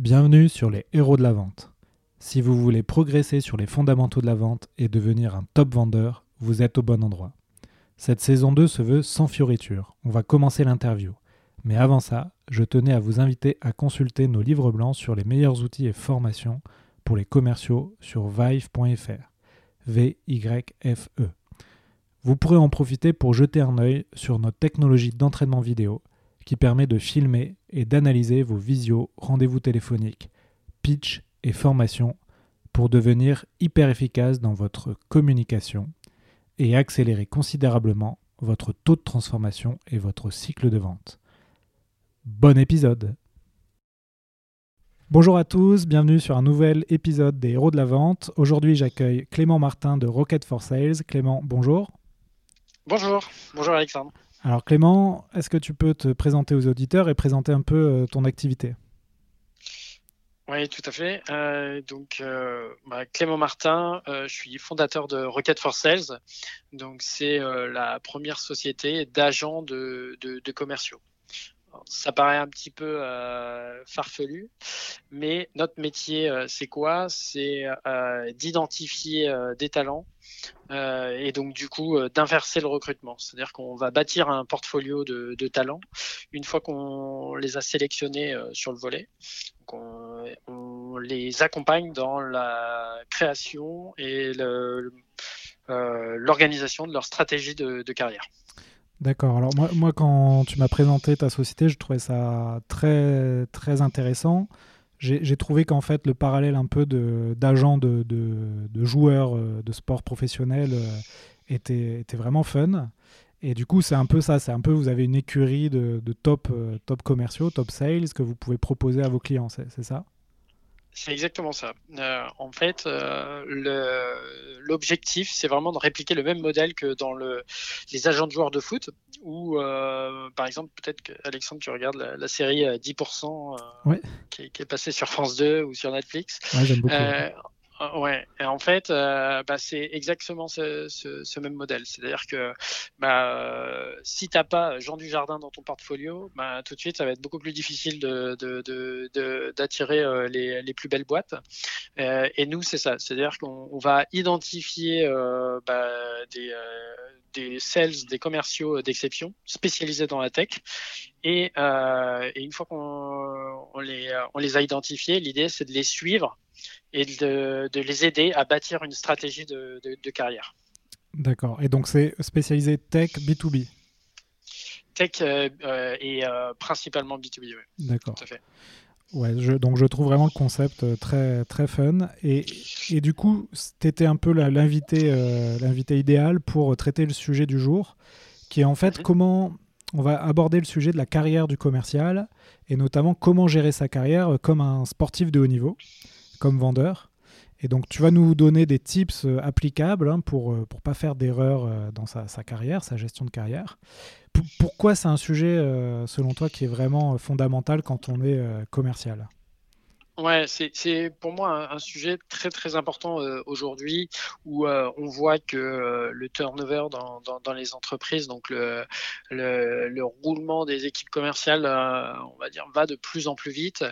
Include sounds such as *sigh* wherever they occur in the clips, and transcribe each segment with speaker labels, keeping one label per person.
Speaker 1: Bienvenue sur les héros de la vente. Si vous voulez progresser sur les fondamentaux de la vente et devenir un top vendeur, vous êtes au bon endroit. Cette saison 2 se veut sans fioriture. On va commencer l'interview. Mais avant ça, je tenais à vous inviter à consulter nos livres blancs sur les meilleurs outils et formations pour les commerciaux sur vive.fr. V-Y-F-E. Vous pourrez en profiter pour jeter un œil sur notre technologie d'entraînement vidéo qui permet de filmer et d'analyser vos visios, rendez-vous téléphoniques, pitch et formation pour devenir hyper efficace dans votre communication et accélérer considérablement votre taux de transformation et votre cycle de vente. Bon épisode Bonjour à tous, bienvenue sur un nouvel épisode des Héros de la Vente. Aujourd'hui j'accueille Clément Martin de Rocket for Sales. Clément, bonjour.
Speaker 2: Bonjour, bonjour Alexandre.
Speaker 1: Alors Clément, est-ce que tu peux te présenter aux auditeurs et présenter un peu euh, ton activité?
Speaker 2: Oui, tout à fait. Euh, donc, euh, bah, Clément Martin, je suis fondateur de Rocket for Sales. Donc, c'est la première société d'agents de, commerciaux. ça paraît un petit peu farfelu, mais notre métier, c'est quoi? C'est d'identifier des talents euh, et donc du coup euh, d'inverser le recrutement. C'est-à-dire qu'on va bâtir un portfolio de, talents une fois qu'on les a sélectionnés euh, sur le volet. on, les accompagne dans la création et l'organisation de leur stratégie de, carrière.
Speaker 1: D'accord. Alors moi, moi, quand tu m'as présenté ta société, je trouvais ça très très intéressant j'ai trouvé qu'en fait le parallèle un peu d'agents de, de, joueurs euh, de sport professionnel euh, était, était, vraiment fun. Et du coup, c'est un peu ça, c'est un peu, vous avez une écurie de, top, euh, top commerciaux, top sales que vous pouvez proposer à vos clients, c'est ça?
Speaker 2: C'est exactement ça. Euh, en fait, euh, l'objectif, c'est vraiment de répliquer le même modèle que dans le, les agents de joueurs de foot, où, euh, par exemple, peut-être que Alexandre, tu regardes la, série 10% qui, est passée sur France 2 ou sur Netflix.
Speaker 1: Ouais, j'aime beaucoup.
Speaker 2: Ouais, et en fait, euh, bah, c'est exactement ce, même modèle. C'est-à-dire que bah, euh, si tu n'as pas Jean Dujardin dans ton portfolio, bah, tout de suite, ça va être beaucoup plus difficile d'attirer de, les, plus belles boîtes. et nous, c'est ça. C'est-à-dire qu'on va identifier bah, des, des sales, des commerciaux d'exception spécialisés dans la tech. Et, une fois qu'on on les, on les a identifiés, l'idée, c'est de les suivre et de, les aider à bâtir une stratégie de, carrière.
Speaker 1: D'accord. Et donc c'est spécialisé tech B2B
Speaker 2: Tech euh, euh, et euh, principalement B2B, oui.
Speaker 1: D'accord. Tout à fait. Ouais, je, donc je trouve vraiment le concept très, très fun. Et, et du coup, tu étais un peu l'invité l'invité idéal pour traiter le sujet du jour, qui est en fait mhm. comment on va aborder le sujet de la carrière du commercial et notamment comment gérer sa carrière comme un sportif de haut niveau comme vendeur. Et donc, tu vas nous donner des tips euh, applicables hein, pour ne euh, pas faire d'erreurs euh, dans sa, carrière, sa gestion de carrière. pourquoi c'est un sujet, selon toi, qui est vraiment fondamental quand on est commercial?
Speaker 2: Ouais, c'est pour moi un, sujet très très important euh, aujourd'hui où euh, on voit que euh, le turnover dans, les entreprises, donc le, le, le, roulement des équipes commerciales, on va dire, va de plus en plus vite.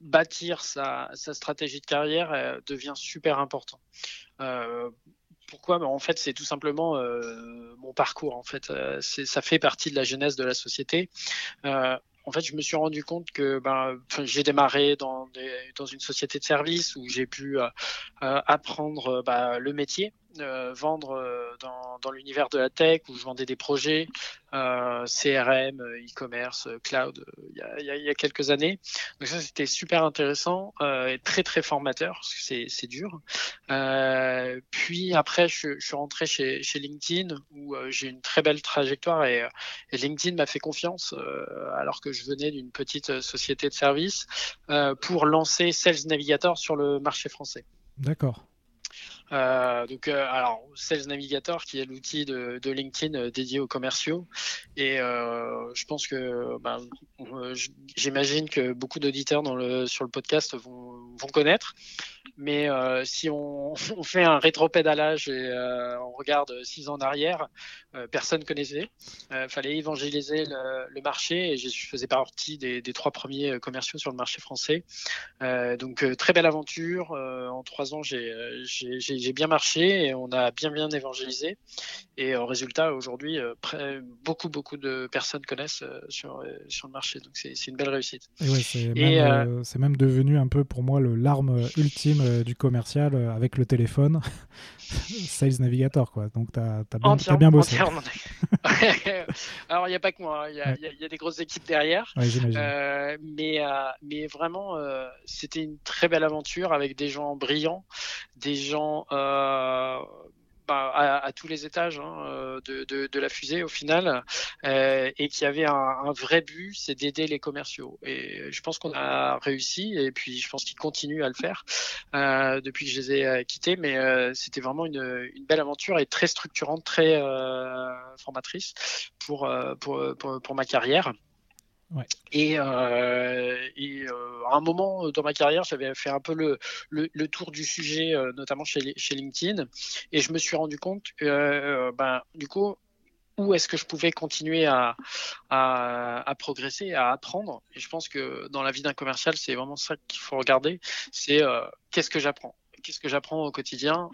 Speaker 2: bâtir sa, stratégie de carrière devient super important pourquoi? En fait, c'est tout simplement mon parcours. En fait, ça fait partie de la genèse de la société. En fait, je me suis rendu compte que ben, j'ai démarré dans, des, dans une société de service où j'ai pu euh, euh, apprendre bah, le métier, euh, vendre dans, dans l'univers de la tech où je vendais des projets CRM, e-commerce, cloud il y, a, y, a, quelques années. Donc ça, c'était super intéressant et très très formateur parce que c'est dur. puis après, je, je, suis rentré chez, chez LinkedIn où j'ai une très belle trajectoire et, et LinkedIn m'a fait confiance alors que je venais d'une petite euh, société de services euh, pour lancer Sales Navigator sur le marché français.
Speaker 1: D'accord.
Speaker 2: Euh, donc, alors, Sales Navigator, qui est l'outil de, LinkedIn dédié aux commerciaux, et je pense que, ben, j'imagine que beaucoup d'auditeurs sur le podcast vont, connaître. Mais euh, si *laughs* on, fait un rétro-pédalage et euh, on regarde six ans en arrière, euh, personne connaissait. Il fallait évangéliser le, le, marché et je faisais partie des, des, trois premiers commerciaux sur le marché français. donc très belle aventure. en trois ans, j'ai bien marché et on a bien bien évangélisé. Et au résultat, aujourd'hui, beaucoup beaucoup de personnes connaissent sur sur le marché. Donc c'est une belle réussite.
Speaker 1: Et ouais, c'est même, même devenu un peu pour moi le l'arme ultime euh, du commercial euh, avec le téléphone, *laughs* Sales Navigator, quoi. Donc, tu as, as, bien bossé. *laughs* *laughs*
Speaker 2: Alors, il n'y a pas que moi, hein. il y, a des grosses équipes derrière. Euh, mais, mais vraiment, c'était une très belle aventure avec des gens brillants, des gens à, tous les étages hein, euh, de, la fusée au final, euh, et qui avait un, vrai but, c'est d'aider les commerciaux. Et je pense qu'on a réussi, et puis je pense qu'ils continuent à le faire euh, depuis que je les ai euh, quittés. Mais euh, c'était vraiment une, belle aventure et très structurante, très formatrice pour, pour, pour ma carrière. Et, euh, euh, à un moment dans ma carrière, j'avais fait un peu le, tour du sujet, euh, notamment chez, LinkedIn, et je me suis rendu compte, ben, du coup, où est-ce que je pouvais continuer à, progresser, à apprendre? Et je pense que dans la vie d'un commercial, c'est vraiment ça qu'il faut regarder, c'est qu'est-ce que j'apprends? Qu'est-ce que j'apprends au quotidien?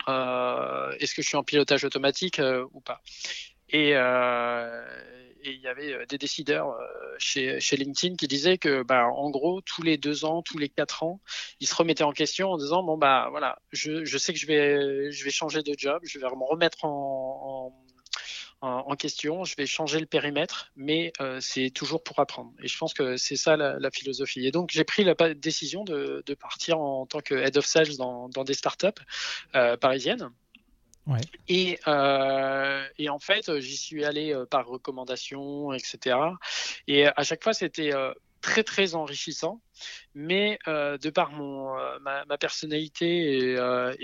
Speaker 2: Est-ce que je suis en pilotage automatique ou pas? Et il y avait euh, des décideurs euh, chez, LinkedIn qui disaient que, bah, en gros, tous les deux ans, tous les quatre ans, ils se remettaient en question en disant bon bah voilà, je, je sais que je vais je vais changer de job, je vais me remettre en, en, question, je vais changer le périmètre, mais euh, c'est toujours pour apprendre. Et je pense que c'est ça la, philosophie. Et donc j'ai pris la décision de, partir en tant que head of sales dans, des startups parisiennes. Et, euh, et, en fait, j'y suis allé euh, par recommandation, etc. Et à chaque fois, c'était euh, très très enrichissant, mais euh, de par mon euh, ma, personnalité et, euh,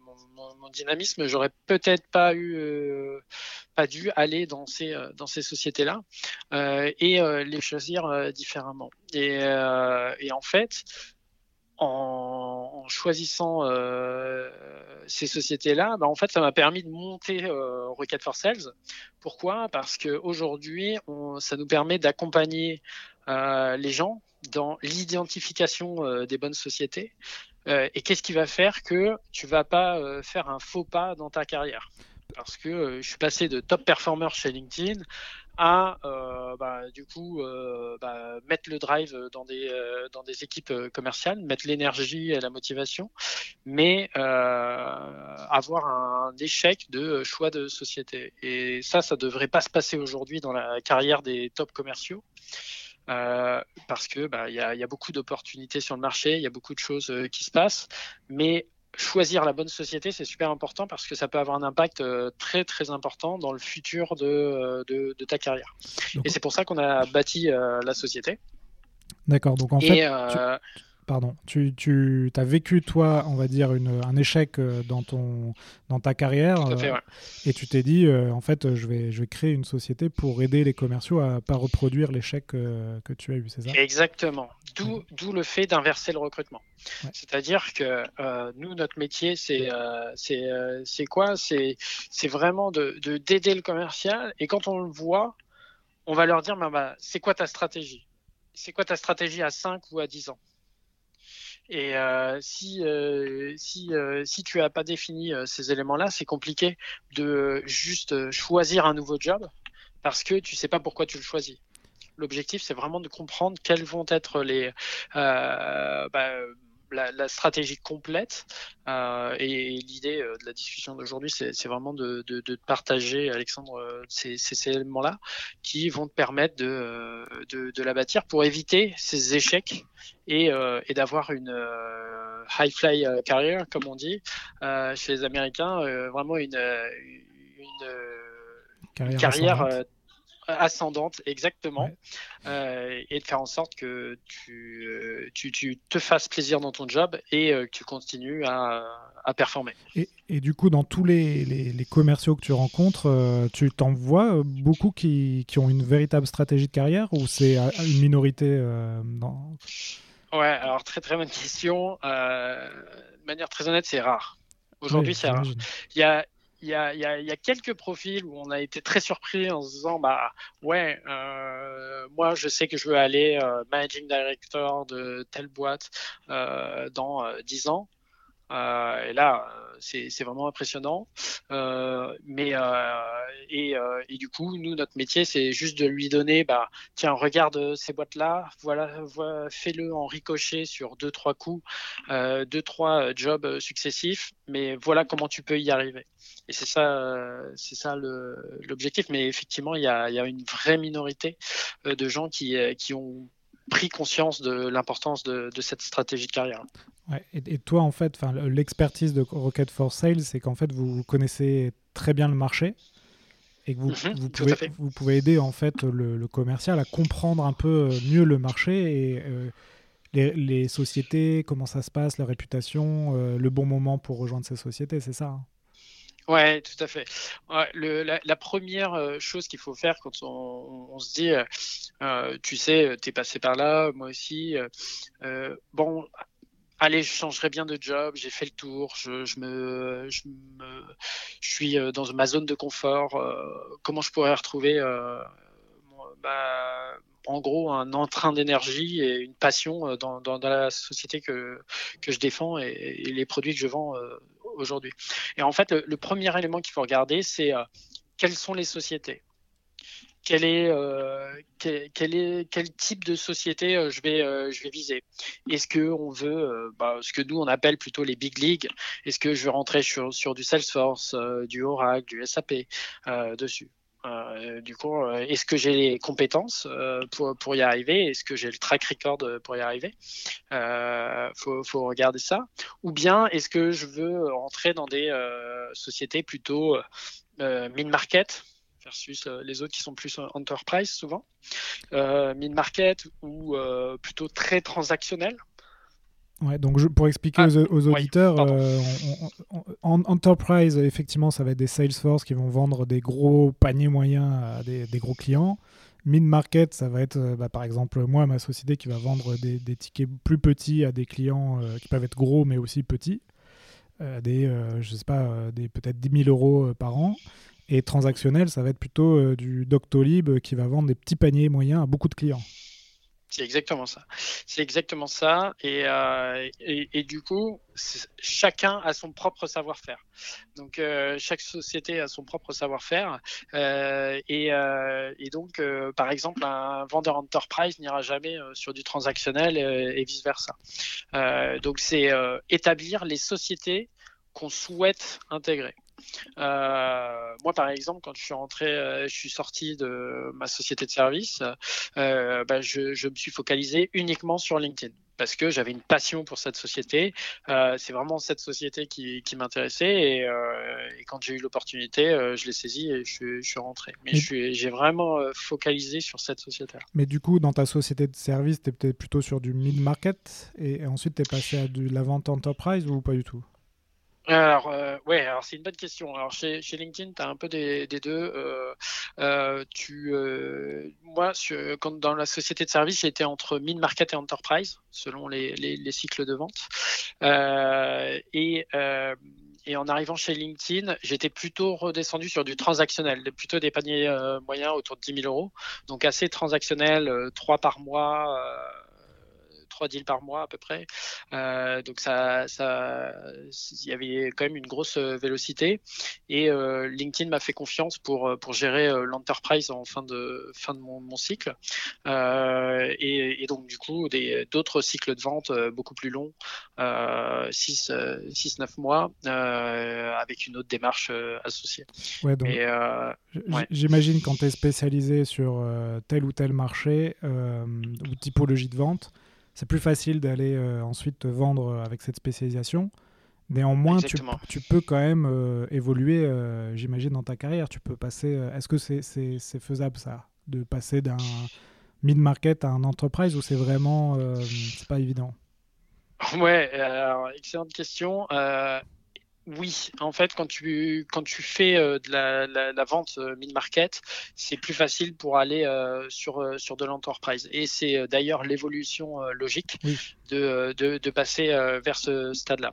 Speaker 2: mon, mon, mon, dynamisme, j'aurais peut-être pas eu pas dû aller dans ces dans ces sociétés là et les choisir différemment. Et en fait, en, choisissant euh, ces sociétés-là, bah, en fait, ça m'a permis de monter euh, for Sales. Pourquoi? Parce qu'aujourd'hui, ça nous permet d'accompagner euh, les gens dans l'identification euh, des bonnes sociétés. Et qu'est-ce qui va faire que tu vas pas faire un faux pas dans ta carrière? Parce que je suis passé de top performer chez LinkedIn à euh, bah, du coup euh, bah, mettre le drive dans des euh, dans des équipes euh, commerciales, mettre l'énergie et la motivation, mais euh, avoir un échec de choix de société. Et ça, ça devrait pas se passer aujourd'hui dans la carrière des top commerciaux. Euh, parce que bah, il y, a, y, a, beaucoup d'opportunités sur le marché, il y a beaucoup de choses qui se passent, mais choisir la bonne société, c'est super important parce que ça peut avoir un impact euh, très très important dans le futur de, euh, de, de ta carrière. Donc, et c'est pour ça qu'on a bâti euh, la société.
Speaker 1: D'accord, donc en et fait, tu, pardon, tu, tu as vécu, toi, on va dire, une, un échec euh, dans, ton, dans ta carrière.
Speaker 2: Fait, ouais.
Speaker 1: Et tu t'es dit, euh, en fait, je vais, je vais créer une société pour aider les commerciaux à ne pas reproduire l'échec euh, que tu as eu, c'est ça?
Speaker 2: Exactement. D'où ouais. le fait d'inverser le recrutement. Ouais. C'est-à-dire que euh, nous, notre métier, c'est c'est quoi? C'est vraiment d'aider de, d'aider le commercial. Et quand on le voit, on va leur dire, bah, bah, c'est quoi ta stratégie? C'est quoi ta stratégie à 5 ou à 10 ans? Et euh, si euh, si euh, si tu as pas défini ces éléments-là, c'est compliqué de juste choisir un nouveau job parce que tu sais pas pourquoi tu le choisis. L'objectif, c'est vraiment de comprendre quels vont être les bah, la, la, stratégie complète. Euh, et l'idée euh, de la discussion d'aujourd'hui, c'est vraiment de, de, de, partager, Alexandre, euh, ces, ces éléments-là qui vont te permettre de, la bâtir pour éviter ces échecs et, et d'avoir une high fly career, comme on dit, chez les Américains, vraiment une, une
Speaker 1: carrière,
Speaker 2: carrière ascendante, exactement, ouais. euh, et de faire en sorte que tu, euh, tu, tu, te fasses plaisir dans ton job et euh, que tu continues à, à performer.
Speaker 1: Et, et, du coup, dans tous les, les, les commerciaux que tu rencontres, euh, tu t'en vois beaucoup qui, qui, ont une véritable stratégie de carrière ou c'est une minorité dans...
Speaker 2: Ouais, alors très très bonne question. de manière très honnête, c'est rare. Aujourd'hui, c'est rare. Il y a, il y, a, y a, y a, quelques profils où on a été très surpris en se disant bah ouais euh, moi je sais que je veux aller euh, managing director de telle boîte euh, dans 10 ans. euh, et là, euh, c'est vraiment impressionnant. Euh, mais et, du coup, nous, notre métier, c'est juste de lui donner, bah, tiens, regarde ces boîtes-là, voilà, fais-le en ricochet sur deux trois coups, deux trois jobs successifs, mais voilà comment tu peux y arriver. Et c'est ça, c'est ça l'objectif. Mais effectivement, il y a, une vraie minorité de gens qui ont pris conscience de l'importance de, de, cette stratégie de carrière.
Speaker 1: Ouais, et, toi, en fait, l'expertise de Rocket for Sales, c'est qu'en fait, vous connaissez très bien le marché et que vous, mhm, vous, pouvez, vous, pouvez, aider en fait le, commercial à comprendre un peu euh, mieux le marché et euh, les, les, sociétés, comment ça se passe, leur réputation, euh, le bon moment pour rejoindre ces sociétés, c'est ça hein?
Speaker 2: Ouais, tout à fait. le, la, première chose qu'il faut faire quand on, se dit, euh, tu sais, tu es passé par là, moi aussi, euh, bon, allez, je changerai bien de job, j'ai fait le tour, je, me, je, me, je suis euh, dans ma zone de confort, euh, comment je pourrais retrouver euh, bah, en gros un entrain d'énergie et une passion dans, la société que, que je défends et les produits que je vends aujourd'hui. Et en fait, le, premier élément qu'il faut regarder, c'est quelles sont les sociétés. Quel est, euh, quel, type de société euh, je vais euh, je vais viser. Est-ce que on veut bah, ce que nous on appelle plutôt les big leagues Est-ce que je veux rentrer sur du Salesforce, du Oracle, du SAP dessus du coup, est-ce que j'ai les compétences pour, pour y arriver? Est-ce que j'ai le track record pour y arriver? Euh, faut, faut regarder ça. Ou bien, est-ce que je veux rentrer dans des sociétés plutôt mid-market versus euh, les autres qui sont plus enterprise souvent, euh, mid-market ou euh, plutôt très transactionnel?
Speaker 1: Ouais, donc je, pour expliquer ah, aux, auditeurs, en enterprise, effectivement, ça va être des Salesforce qui vont vendre des gros paniers moyens à des, gros clients. Mid-market, ça va être bah, par exemple moi, ma société qui va vendre des, tickets plus petits à des clients qui peuvent être gros mais aussi petits. des, je sais pas, des peut-être 10 000 euros par an. Et transactionnel, ça va être plutôt euh, du Doctolib qui va vendre des petits paniers moyens à beaucoup de clients.
Speaker 2: C'est exactement ça. C'est exactement ça. Et, euh, du coup, chacun a son propre savoir-faire. Donc, euh, chaque société a son propre savoir-faire. et, et, donc, par exemple, un vendeur enterprise n'ira jamais sur du transactionnel et vice-versa. donc, c'est établir les sociétés qu'on souhaite intégrer. Euh, moi, par exemple, quand je suis rentré, euh, je suis sorti de ma société de service, euh, bah, je, je, me suis focalisé uniquement sur LinkedIn parce que j'avais une passion pour cette société. C'est vraiment cette société qui, qui m'intéressait et, et, quand j'ai eu l'opportunité, je l'ai saisie et je, je, suis rentré. Mais j'ai vraiment focalisé sur cette société. -là.
Speaker 1: Mais du coup, dans ta société de service, tu es peut-être plutôt sur du mid-market et ensuite tu es passé à de la vente enterprise ou pas du tout?
Speaker 2: Alors, euh, ouais, alors c'est une bonne question. Alors, chez, chez LinkedIn, tu as un peu des, des deux. Euh, euh, tu, euh, moi, quand, dans la société de service, j'étais entre mid-market et enterprise, selon les, les, les cycles de vente. Euh, et, et en arrivant chez LinkedIn, j'étais plutôt redescendu sur du transactionnel, plutôt des paniers moyens autour de 10 000 euros. Donc, assez transactionnel, trois par mois trois deals par mois à peu près. Euh, donc ça, ça, il y avait quand même une grosse euh, vélocité. Et euh, LinkedIn m'a fait confiance pour pour gérer l'enterprise en fin de fin de mon, mon cycle. Et, et, donc du coup, des d'autres cycles de vente beaucoup plus longs, 6 six, 9 mois, avec une autre démarche associée.
Speaker 1: Ouais, donc, J'imagine quand tu es spécialisé sur tel ou tel marché ou typologie de vente, c'est plus facile d'aller euh, ensuite te vendre euh, avec cette spécialisation. Néanmoins, tu, tu, peux quand même euh, évoluer, j'imagine, dans ta carrière. Tu peux passer. Est-ce que c'est faisable ça, de passer d'un mid-market à un enterprise ou c'est vraiment c'est pas évident?
Speaker 2: Ouais, alors, excellente question. Oui, en fait, quand tu, quand tu fais euh, de la, la, vente euh, mid-market, c'est plus facile pour aller euh, sur, sur de l'enterprise. Et c'est d'ailleurs l'évolution logique de, de, de, passer vers ce stade-là.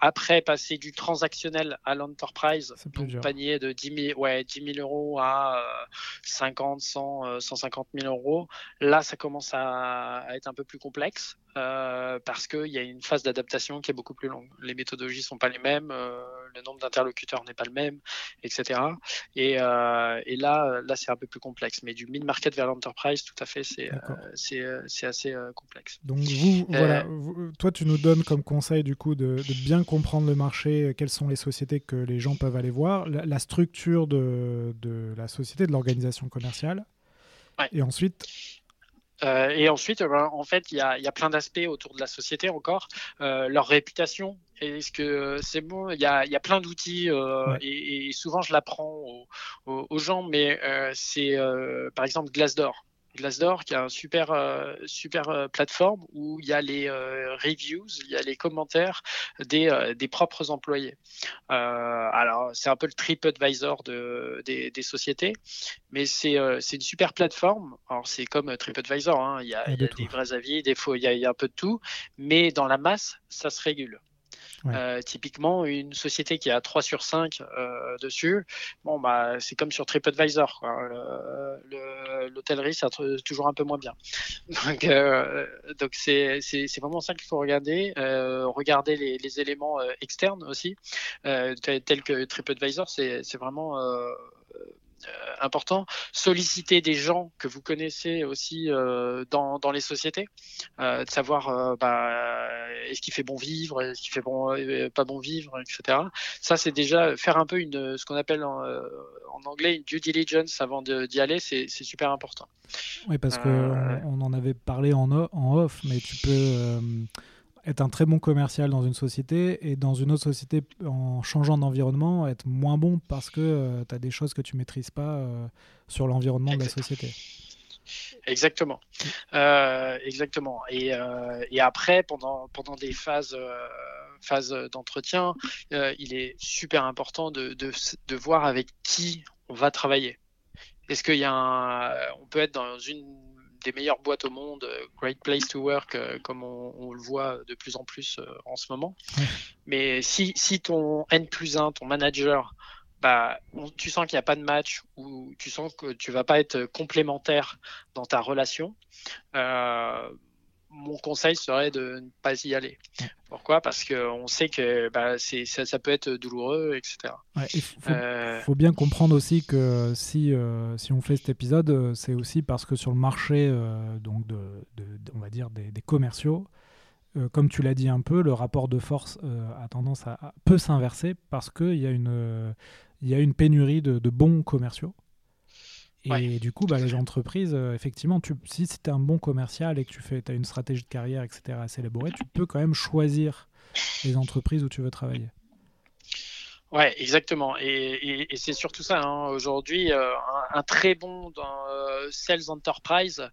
Speaker 2: après, passer du transactionnel à l'enterprise, donc panier de 10 000, ouais, 10 000 euros à 50, 100, 150 000 euros, là, ça commence à, à être un peu plus complexe. Euh, parce qu'il y a une phase d'adaptation qui est beaucoup plus longue. Les méthodologies sont pas les mêmes, euh, le nombre d'interlocuteurs n'est pas le même, etc. Et, euh, et là, là c'est un peu plus complexe. Mais du mid-market vers l'enterprise, tout à fait, c'est c'est assez complexe.
Speaker 1: Donc vous, voilà, toi tu nous donnes comme conseil du coup de, de, bien comprendre le marché, quelles sont les sociétés que les gens peuvent aller voir, la, structure de, de, la société, de l'organisation commerciale. Et ensuite,
Speaker 2: euh, et ensuite, euh, ben, en fait, il y a, y a, plein d'aspects autour de la société encore. Euh, leur réputation, est-ce que c'est bon Il y a, y a, plein d'outils et, et, souvent je l'apprends aux, aux, aux, gens, mais c'est par exemple Glassdoor. Glassdoor qui a un super euh, super euh, plateforme où il y a les euh, reviews, il y a les commentaires des, des propres employés. alors c'est un peu le TripAdvisor de, des, des sociétés, mais c'est c'est une super plateforme. Alors c'est comme TripAdvisor, hein. il y a, il y a des vrais avis, des faux, il y, a, il y a un peu de tout, mais dans la masse ça se régule. Euh, typiquement, une société qui a 3 sur 5 euh, dessus, bon, bah, c'est comme sur TripAdvisor. L'hôtellerie, c'est toujours un peu moins bien. *laughs* Donc, euh, donc c'est, vraiment ça qu'il faut regarder. regarder les, les éléments externes aussi, tels que TripAdvisor, c'est, vraiment euh, important. Solliciter des gens que vous connaissez aussi euh, dans, dans, les sociétés, euh, de savoir bah, est-ce qu'il fait bon vivre, est-ce qu'il fait bon, pas bon vivre, etc. Ça, c'est déjà faire un peu une, ce qu'on appelle en, en, anglais une due diligence avant d'y aller, c'est super important.
Speaker 1: Oui, parce qu'on on en avait parlé en, en off, mais tu peux être un très bon commercial dans une société et dans une autre société, en changeant d'environnement, être moins bon parce que euh, tu as des choses que tu maîtrises pas euh, sur l'environnement de la société.
Speaker 2: Exactement. Euh, exactement. Et, et, après, pendant, pendant des phases, phases d'entretien, il est super important de, de, de, voir avec qui on va travailler. Est-ce qu'il y a un, on peut être dans une des meilleures boîtes au monde, euh, Great Place to Work, euh, comme on, le voit de plus en plus euh, en ce moment. Mais si, si ton N plus 1, ton manager, bah, tu sens qu'il n'y a pas de match ou tu sens que tu vas pas être complémentaire dans ta relation, mon conseil serait de ne pas y aller. Pourquoi? Parce qu'on sait que bah, ça, ça, peut être douloureux, etc.
Speaker 1: il euh, faut, bien comprendre aussi que si, euh, si on fait cet épisode, euh, c'est aussi parce que sur le marché donc de, on va dire des, commerciaux, comme tu l'as dit un peu, le rapport de force a tendance à, peut s'inverser parce qu'il y, a une, il y a une pénurie de bons commerciaux. Et du coup, bah, les entreprises, euh, effectivement, tu, si tu es un bon commercial et que tu fais, as une stratégie de carrière, etc., assez élaborée, tu peux quand même choisir les entreprises où tu veux travailler.
Speaker 2: Ouais, exactement. Et, et, c'est surtout ça. Hein. Aujourd'hui, euh, un, très bon dans, euh, sales enterprise,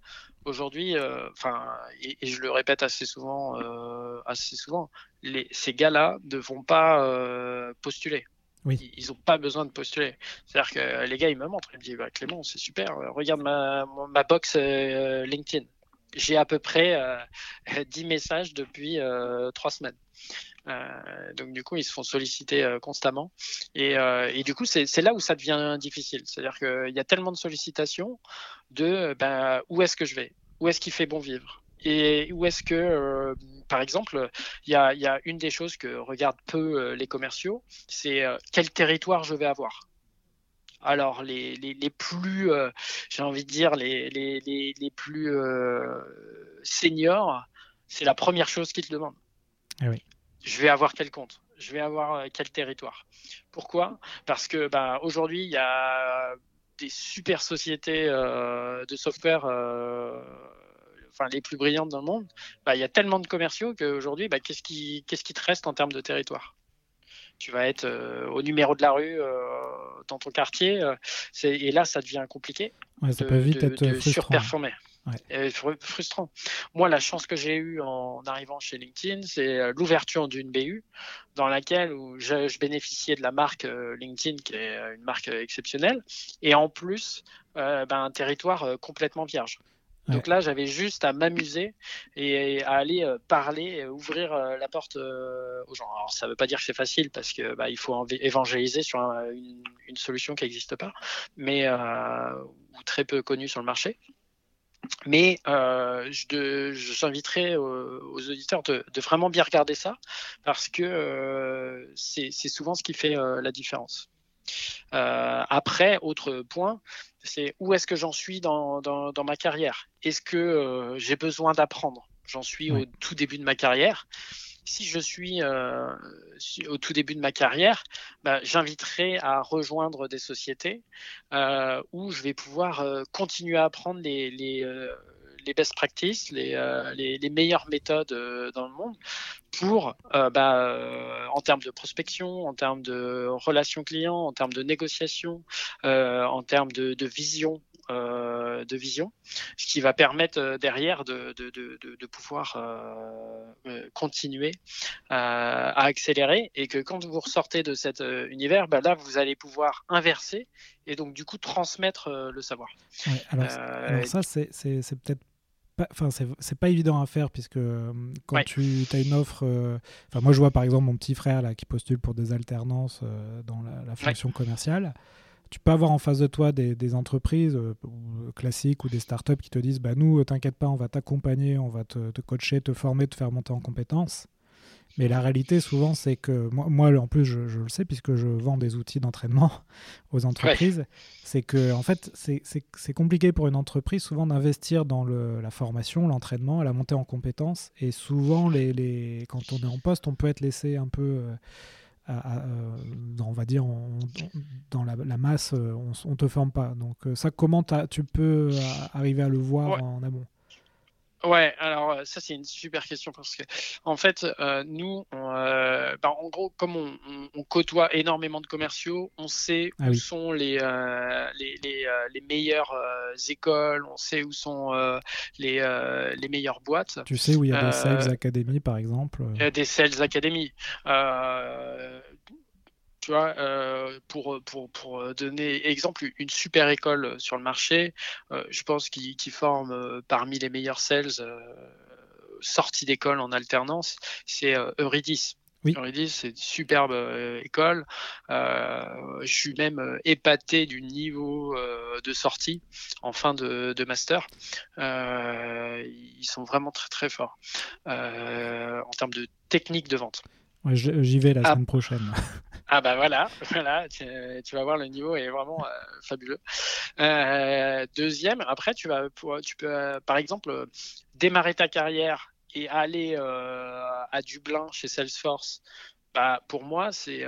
Speaker 2: aujourd'hui, enfin, et, et, je le répète assez souvent, assez souvent, les, ces gars-là ne vont pas postuler. Ils n'ont pas besoin de postuler. C'est-à-dire que les gars, ils me montrent, ils me disent bah, Clément, c'est super, regarde ma, box euh, LinkedIn. J'ai à peu près euh, *laughs* 10 messages depuis euh, 3 semaines. Euh, donc du coup, ils se font solliciter euh, constamment. Et, du coup, c'est là où ça devient difficile. C'est-à-dire qu'il y a tellement de sollicitations de ben, où est-ce que je vais? Où est-ce qu'il fait bon vivre? Et où est-ce que, euh, par exemple, il y a, y a, une des choses que regardent peu euh, les commerciaux, c'est euh, quel territoire je vais avoir. Alors les, les, les plus, j'ai envie de dire, les, les, les plus seniors, c'est la première chose qu'ils te demandent.
Speaker 1: Eh oui.
Speaker 2: Je vais avoir quel compte? Je vais avoir quel territoire? Pourquoi? Parce que bah, aujourd'hui, il y a des super sociétés de software enfin les plus brillantes dans le monde, bah, il y a tellement de commerciaux qu'aujourd'hui, bah, qu'est-ce qui, qu'est-ce qui te reste en termes de territoire? Tu vas être euh, au numéro de la rue euh, dans ton quartier, euh, et là, ça devient compliqué
Speaker 1: ça peut vite être
Speaker 2: surperformer. frustrant. Moi, la chance que j'ai eue en arrivant chez LinkedIn, c'est l'ouverture d'une BU dans laquelle où je, bénéficiais de la marque LinkedIn, qui est une marque exceptionnelle, et en plus, ben, un territoire complètement vierge. Donc là, j'avais juste à m'amuser et à aller parler, ouvrir la porte aux gens. Alors, ça ne veut pas dire que c'est facile parce que bah, il faut évangéliser sur une, solution qui n'existe pas, mais ou très peu connue sur le marché. Mais euh, j'inviterai aux, auditeurs de, vraiment bien regarder ça parce que euh, c'est souvent ce qui fait euh, la différence. Euh, après, autre point, c'est où est-ce que j'en suis dans, dans, ma carrière? Est-ce que j'ai besoin d'apprendre? J'en suis au tout début de ma carrière. Si je suis euh, au tout début de ma carrière, bah, j'inviterai à rejoindre des sociétés euh, où je vais pouvoir euh, continuer à apprendre les, les, les best practices, les, les, les, meilleures méthodes dans le monde pour, bah, en termes de prospection, en termes de relations clients, en termes de négociation, en termes de, de vision euh, de vision, ce qui va permettre euh, derrière de, de, pouvoir euh, continuer à accélérer et que quand vous ressortez de cet univers, bah là, vous allez pouvoir inverser et donc du coup transmettre le savoir.
Speaker 1: alors, ça, c'est peut-être enfin c'est pas évident à faire puisque quand tu as une offre enfin moi je vois par exemple mon petit frère là qui postule pour des alternances dans la, fonction commerciale tu peux avoir en face de toi des, entreprises euh, classiques ou des startups qui te disent bah, Nous, euh, t'inquiète pas, on va t'accompagner, on va te, coacher, te former, te faire monter en compétences. Mais la réalité, souvent, c'est que moi, moi, en plus, je, le sais puisque je vends des outils d'entraînement *laughs* aux entreprises. C'est que, en fait, c'est compliqué pour une entreprise souvent d'investir dans le, la formation, l'entraînement, la montée en compétences. Et souvent, les, les, quand on est en poste, on peut être laissé un peu. Euh, euh, on va dire, dans la, masse, euh, on, ne te forme pas. Donc ça, comment tu peux arriver à le voir en amont?
Speaker 2: Ouais, alors ça c'est une super question parce que en fait nous, bah, en gros comme on, côtoie énormément de commerciaux, on sait ah où sont les les, les, les, meilleures écoles, on sait où sont les, les meilleures boîtes.
Speaker 1: Tu sais où il y a des sales academy par exemple.
Speaker 2: Il y a des sales academy tu vois, euh, pour, pour, pour, donner exemple, une super école sur le marché, euh, je pense qui, qui forme euh, parmi les meilleurs sales sortis d'école en alternance, c'est Eurydice. Oui. Eurydice, c'est une superbe école. je suis même épaté du niveau de sortie en fin de, de master. ils sont vraiment très très forts en termes de technique de vente.
Speaker 1: J'y vais la ah. semaine prochaine. *laughs*
Speaker 2: Ah bah voilà, *laughs* voilà tu, vas voir le niveau est vraiment euh, fabuleux. Euh, deuxième, après tu vas tu peux euh, par exemple démarrer ta carrière et aller à Dublin chez Salesforce. Bah, pour moi, c'est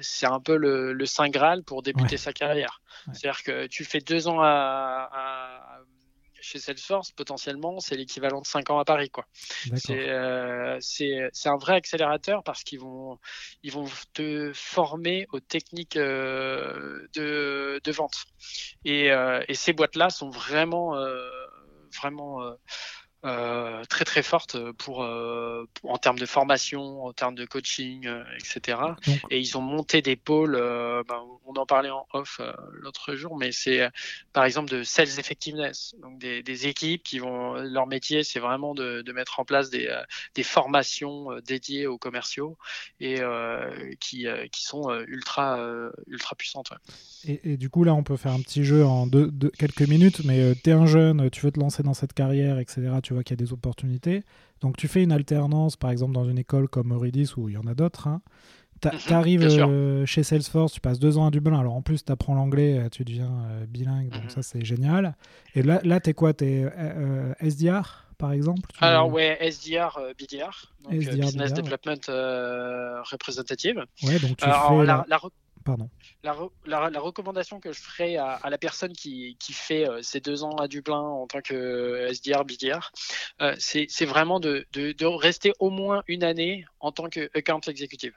Speaker 2: c'est un peu le, le, Saint Graal pour débuter sa carrière. C'est-à-dire que tu fais deux ans à, à chez Salesforce, potentiellement, c'est l'équivalent de 5 ans à Paris. Quoi. Euh, c'est, c'est, un vrai accélérateur parce qu'ils vont, ils vont te former aux techniques euh, de, de, vente. Et, euh, et ces boîtes-là sont vraiment, vraiment euh, très très forte pour, euh, en termes de formation, en termes de coaching, euh, etc. et ils ont monté des pôles, ben, on en parlait en off l'autre jour, mais c'est par exemple de sales effectiveness, donc des, des, équipes qui vont, leur métier c'est vraiment de, de, mettre en place des, des formations dédiées aux commerciaux et qui, qui sont ultra, ultra puissantes.
Speaker 1: Et, et, du coup là on peut faire un petit jeu en deux, quelques minutes, mais tu es un jeune, tu veux te lancer dans cette carrière, etc. Tu tu vois qu'il y a des opportunités. Donc tu fais une alternance, par exemple, dans une école comme Eurydice, où il y en a d'autres. Hein. Tu mhm, arrives euh, chez Salesforce, tu passes deux ans à Dublin. Alors en plus, tu apprends l'anglais, euh, tu deviens euh, bilingue, donc mhm. ça c'est génial. Et là, là tu es quoi Tu es SDR par exemple?
Speaker 2: Alors ouais, SDR, BDR, donc Business Development Representative.
Speaker 1: Ouais, donc tu fais la,
Speaker 2: La, recommandation que je ferai à, la personne qui, fait euh, ses deux ans à Dublin en tant que SDR, BDR, euh, c'est vraiment de, rester au moins une année en tant que account executive.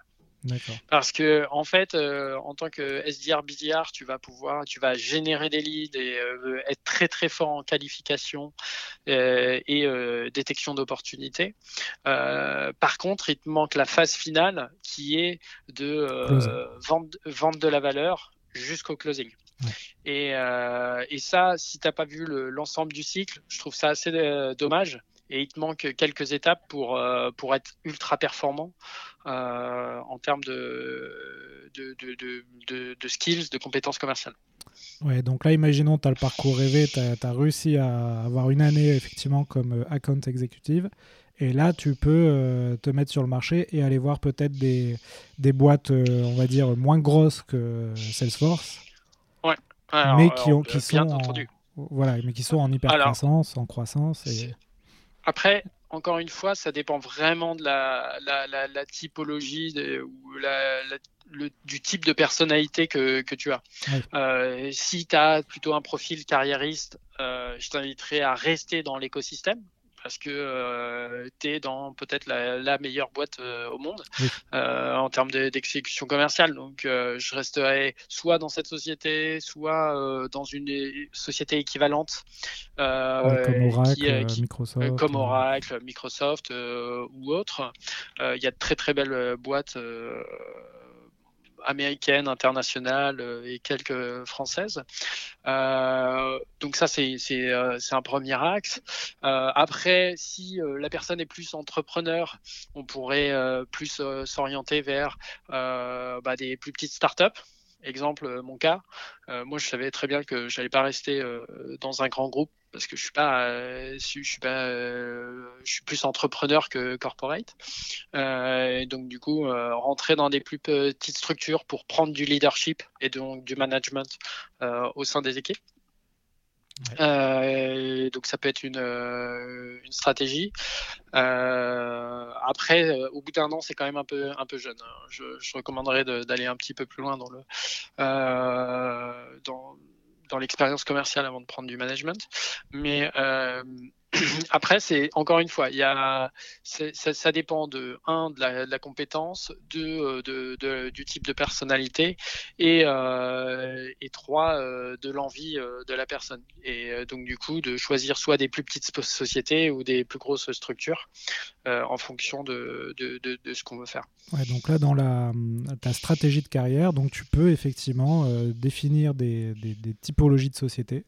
Speaker 2: Parce que en fait, euh, en tant que SDR, BDR, tu vas pouvoir, tu vas générer des leads et euh, être très très fort en qualification euh, et détection d'opportunités. par contre, il te manque la phase finale qui est de vendre, vendre de la valeur jusqu'au closing. Et, et, ça, si tu n'as pas vu l'ensemble du cycle, je trouve ça assez dommage et il te manque quelques étapes pour, euh, pour être ultra performant euh, en termes de, de, de, de, skills, de compétences commerciales.
Speaker 1: Ouais, donc là, imaginons, tu as le parcours rêvé, tu as, réussi à avoir une année effectivement comme euh, account exécutive. Et là, tu peux te mettre sur le marché et aller voir peut-être des, des boîtes, on va dire, moins grosses que Salesforce.
Speaker 2: Ouais.
Speaker 1: mais qui, ont, qui sont en, voilà, mais qui sont en hyper croissance, en croissance. Et...
Speaker 2: Après, encore une fois, ça dépend vraiment de la, la, typologie ou le, du type de personnalité que, que tu as. Euh, si tu as plutôt un profil carriériste, euh, je t'inviterai à rester dans l'écosystème parce que euh, tu es dans peut-être la, meilleure boîte euh, au monde euh, en termes d'exécution commerciale. Donc, je resterai soit dans cette société, soit dans une société équivalente.
Speaker 1: comme Oracle, Microsoft.
Speaker 2: comme Oracle, Microsoft ou autre. Il y a de très très belles boîtes américaines, internationales euh, et quelques françaises. Euh, donc ça, c'est euh, un premier axe. après, si la personne est plus entrepreneur, on pourrait plus s'orienter vers bah, des plus petites startups exemple mon cas, moi je savais très bien que j'allais pas rester dans un grand groupe parce que je suis pas, euh, je suis pas, euh, je suis plus entrepreneur que corporate. Euh, et donc du coup, rentrer dans des plus petites structures pour prendre du leadership et donc du management au sein des équipes. donc ça peut être une, une stratégie. après, au bout d'un an, c'est quand même un peu un peu jeune. Hein. Je, je recommanderais d'aller un petit peu plus loin dans le dans dans l'expérience commerciale avant de prendre du management. Mais euh, *clears throat* après, c'est encore une fois, il y a, ça, dépend de un de la, compétence, deux euh, de, du type de personnalité et, euh, trois euh, de l'envie euh, de la personne. Et donc du coup, de choisir soit des plus petites sociétés ou des plus grosses structures en fonction de, ce qu'on veut faire.
Speaker 1: Donc là, dans la, ta stratégie de carrière, donc tu peux effectivement définir des, des typologies de sociétés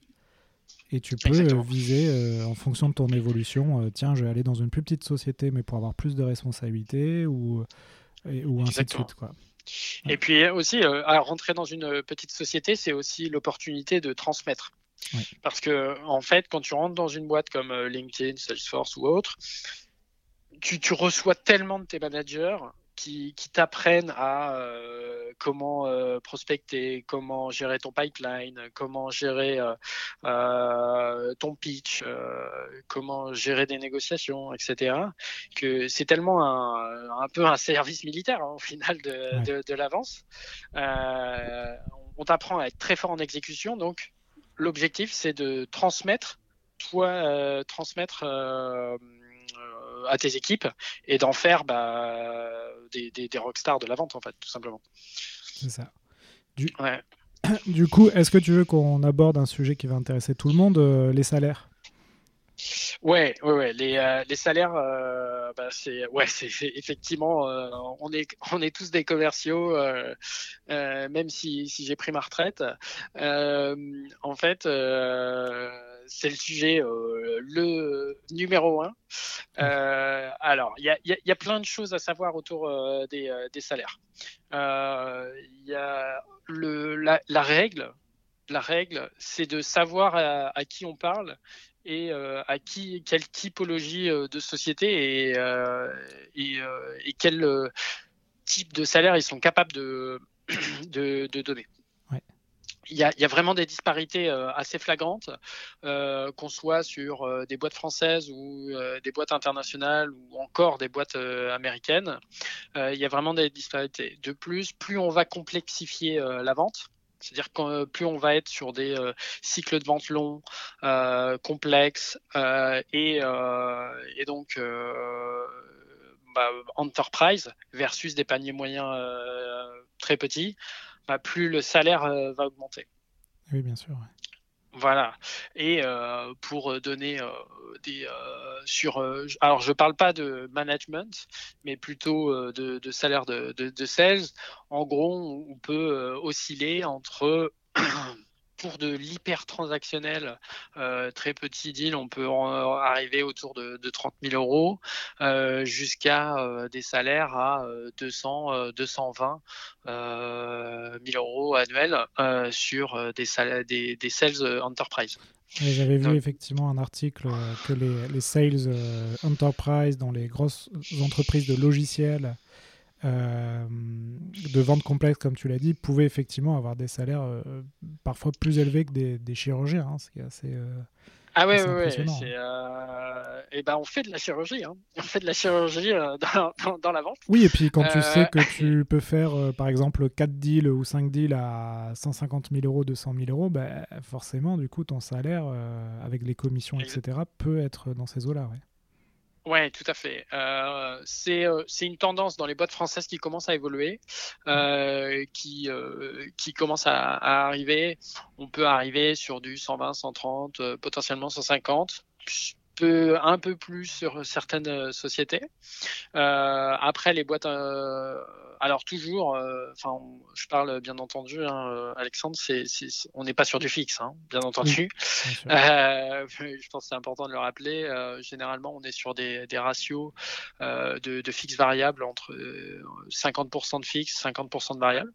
Speaker 1: et tu peux euh, viser euh, en fonction de ton évolution, euh, tiens, je vais aller dans une plus petite société, mais pour avoir plus de responsabilités ou, ou ainsi de suite. Quoi.
Speaker 2: Et puis aussi, à rentrer dans une petite société, c'est aussi l'opportunité de transmettre. Parce que, en fait, quand tu rentres dans une boîte comme LinkedIn, Salesforce ou autre, tu, tu reçois tellement de tes managers qui, t'apprennent à euh, comment euh, prospecter, comment gérer ton pipeline, comment gérer euh, ton pitch, comment gérer des négociations, etc. Que c'est tellement un, un, peu un service militaire hein, au final de, de, l'avance. on t'apprend à être très fort en exécution, donc l'objectif c'est de transmettre, toi, transmettre à tes équipes et d'en faire bah, des, des, rockstars de la vente, en fait, tout simplement.
Speaker 1: C'est ça. Du, *coughs* du coup, est-ce que tu veux qu'on aborde un sujet qui va intéresser tout le monde, euh, les salaires?
Speaker 2: Ouais, ouais, ouais. Les, euh, les salaires, euh, bah, c'est, ouais, c'est effectivement, on est, on est tous des commerciaux, même si, si j'ai pris ma retraite. en fait c'est le sujet euh, le numéro un. Euh, alors, il y a, y a, plein de choses à savoir autour euh, des, des, salaires. Il y a le, la, la, règle. La règle, c'est de savoir à, qui on parle et à qui, quelle typologie de société et, et, et, quel type de salaire ils sont capables de, *clears throat* de, de donner il y, a, il y, a, vraiment des disparités euh, assez flagrantes, euh, qu'on soit sur euh, des boîtes françaises ou euh, des boîtes internationales ou encore des boîtes américaines. il y a vraiment des disparités. De plus, plus on va complexifier la vente, c'est-à-dire que plus on va être sur des cycles de vente longs, complexes et, et, donc bah, enterprise versus des paniers moyens très petit, bah, plus le salaire va augmenter.
Speaker 1: Oui, bien sûr.
Speaker 2: Voilà. Et euh, pour donner euh, des euh, sur alors je parle pas de management, mais plutôt de, salaire de, de, sales. En gros, on peut osciller entre *clears throat* pour de l'hyper transactionnel, euh, très petit deal, on peut arriver autour de, 30 000 euros jusqu'à euh, des salaires à 200, 220 000 euros annuels euh, sur des, des, des, sales enterprise.
Speaker 1: J'avais vu effectivement un article que les, les sales enterprise dans les grosses entreprises de logiciels euh, de vente complexe, comme tu l'as dit, pouvaient effectivement avoir des salaires euh, parfois plus élevés que des, chirurgiens, hein, ce qui est assez. Euh,
Speaker 2: ah ouais, ouais, ouais. Et ben on fait de la chirurgie, hein. *laughs* on fait de la chirurgie *laughs* dans, dans, la vente.
Speaker 1: Oui, et puis quand tu sais que *laughs* tu peux faire par exemple 4 deals ou 5 deals à 150 000 euros, 200 000 euros, bah, forcément, du coup, ton salaire avec les commissions, etc., peut être dans ces eaux-là. Ouais.
Speaker 2: Oui, tout à fait. Euh, euh, c'est une tendance dans les boîtes françaises qui commence à évoluer, euh, qui, qui commence à, arriver. On peut arriver sur du 120, 130, potentiellement 150 peu, un peu plus sur certaines sociétés. après, les boîtes alors toujours, euh, enfin, je parle bien entendu, hein, euh, Alexandre, c'est, on n'est pas sur du fixe, hein, bien entendu. Euh, *laughs* je pense que c'est important de le rappeler. généralement, on est sur des, ratios de, de fixe variable entre 50% de fixe, 50% de variable.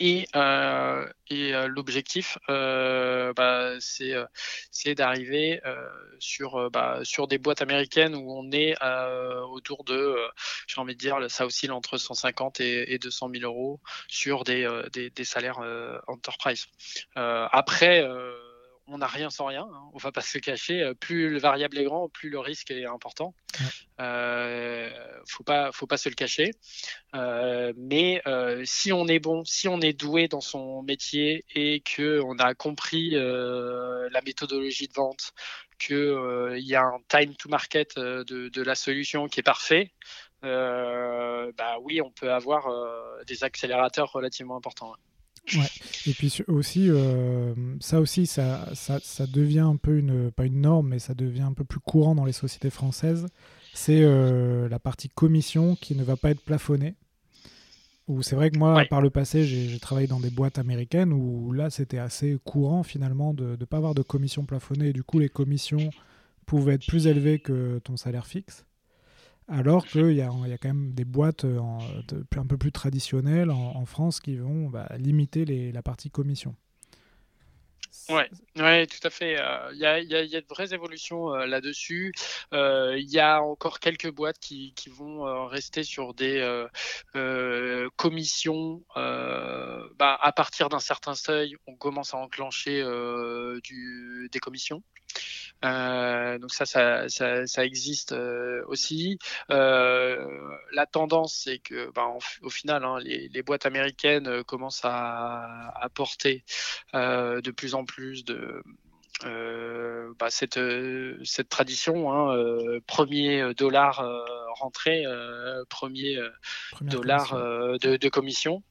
Speaker 2: Et, euh, et euh, l'objectif, euh, bah, c'est, euh, d'arriver euh, sur, bah, sur des boîtes américaines où on est autour de, j'ai envie de dire, ça oscille entre 150 et, et 200 000 euros sur des, des, des salaires enterprise. après, on n'a rien sans rien, hein, on va pas se cacher. Euh, plus le variable est grand, plus le risque est important. Euh, faut pas, faut pas se le cacher. Euh, mais euh, si on est bon, si on est doué dans son métier et que on a compris la méthodologie de vente, que il y a un time to market de, de, la solution qui est parfait, bah oui, on peut avoir des accélérateurs relativement importants.
Speaker 1: Ouais. *laughs* Et puis aussi, euh, ça aussi, ça, ça, ça, devient un peu une, pas une norme, mais ça devient un peu plus courant dans les sociétés françaises. C'est euh, la partie commission qui ne va pas être plafonnée. Ou c'est vrai que moi, par le passé, j'ai travaillé dans des boîtes américaines où là, c'était assez courant finalement de ne pas avoir de commission plafonnée. Et du coup, les commissions pouvaient être plus élevées que ton salaire fixe. Alors qu'il y a, y a quand même des boîtes euh, un peu plus traditionnelles en, France qui vont bah, limiter la partie commission.
Speaker 2: Oui, ouais, tout à fait. Euh, il y, a, de vraies évolutions euh, là-dessus. Il y a encore quelques boîtes qui, vont rester sur des commissions. Bah, à partir d'un certain seuil, on commence à enclencher des commissions. Euh, donc ça, ça, ça, existe euh, aussi. Euh, la tendance, c'est que, bah, au final, hein, les, les, boîtes américaines commencent à apporter de plus en plus de euh, bah, cette, cette tradition, hein, euh, premier dollar euh, rentré, premier dollar de, de, commission.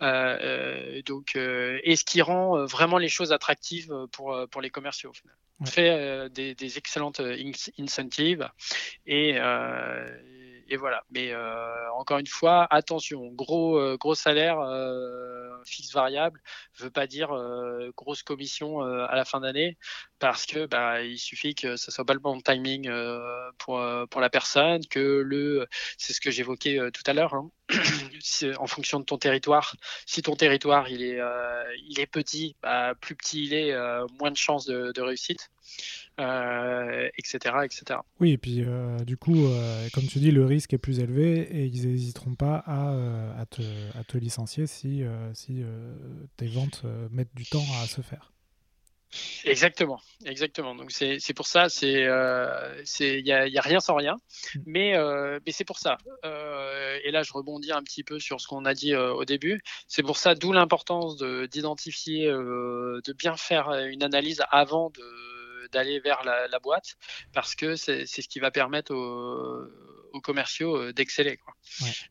Speaker 2: donc, et ce qui rend vraiment les choses attractives pour, pour les commerciaux. Au final. On fait des, des, excellentes incentives et et voilà. Mais euh, encore une fois, attention, gros euh, gros salaire euh, fixe variable veut pas dire grosse commission à la fin d'année parce que bah, il suffit que ça soit pas le bon timing pour pour la personne, que le c'est ce que j'évoquais tout à l'heure. Hein. *clears throat* en fonction de ton territoire, si ton territoire il est il est petit, bah, plus petit il est, moins de chances de, réussite etc., euh, etc.
Speaker 1: Oui, et puis euh, du coup, euh, comme tu dis, le risque est plus élevé et ils n'hésiteront pas à, te, te, licencier si, si tes ventes mettent du temps à se faire.
Speaker 2: Exactement, exactement. Donc c'est pour ça, c'est il n'y a, a, rien sans rien, mais mais c'est pour ça. et là, je rebondis un petit peu sur ce qu'on a dit au début. C'est pour ça, d'où l'importance d'identifier, de bien faire une analyse avant d'aller vers la, boîte parce que c'est ce qui va permettre aux, aux commerciaux d'exceller,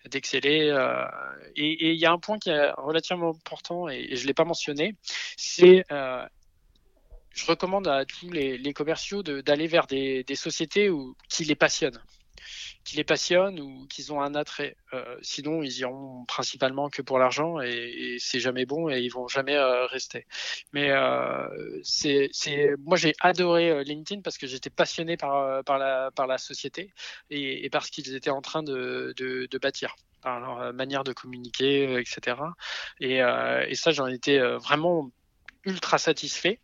Speaker 2: d'exceller. et il y a un point qui est relativement important et, et je l'ai pas mentionné, c'est je recommande à tous les, commerciaux d'aller vers des, sociétés où, qui les passionnent qui les passionnent ou qu'ils ont un attrait. Euh, sinon, ils iront principalement que pour l'argent et, c'est jamais bon et ils vont jamais euh, rester. Mais euh, moi j'ai adoré LinkedIn parce que j'étais passionné par, par, la, par société et, et parce qu'ils étaient en train de, bâtir par leur manière de communiquer, etc. Et, et ça, j'en étais vraiment ultra satisfait.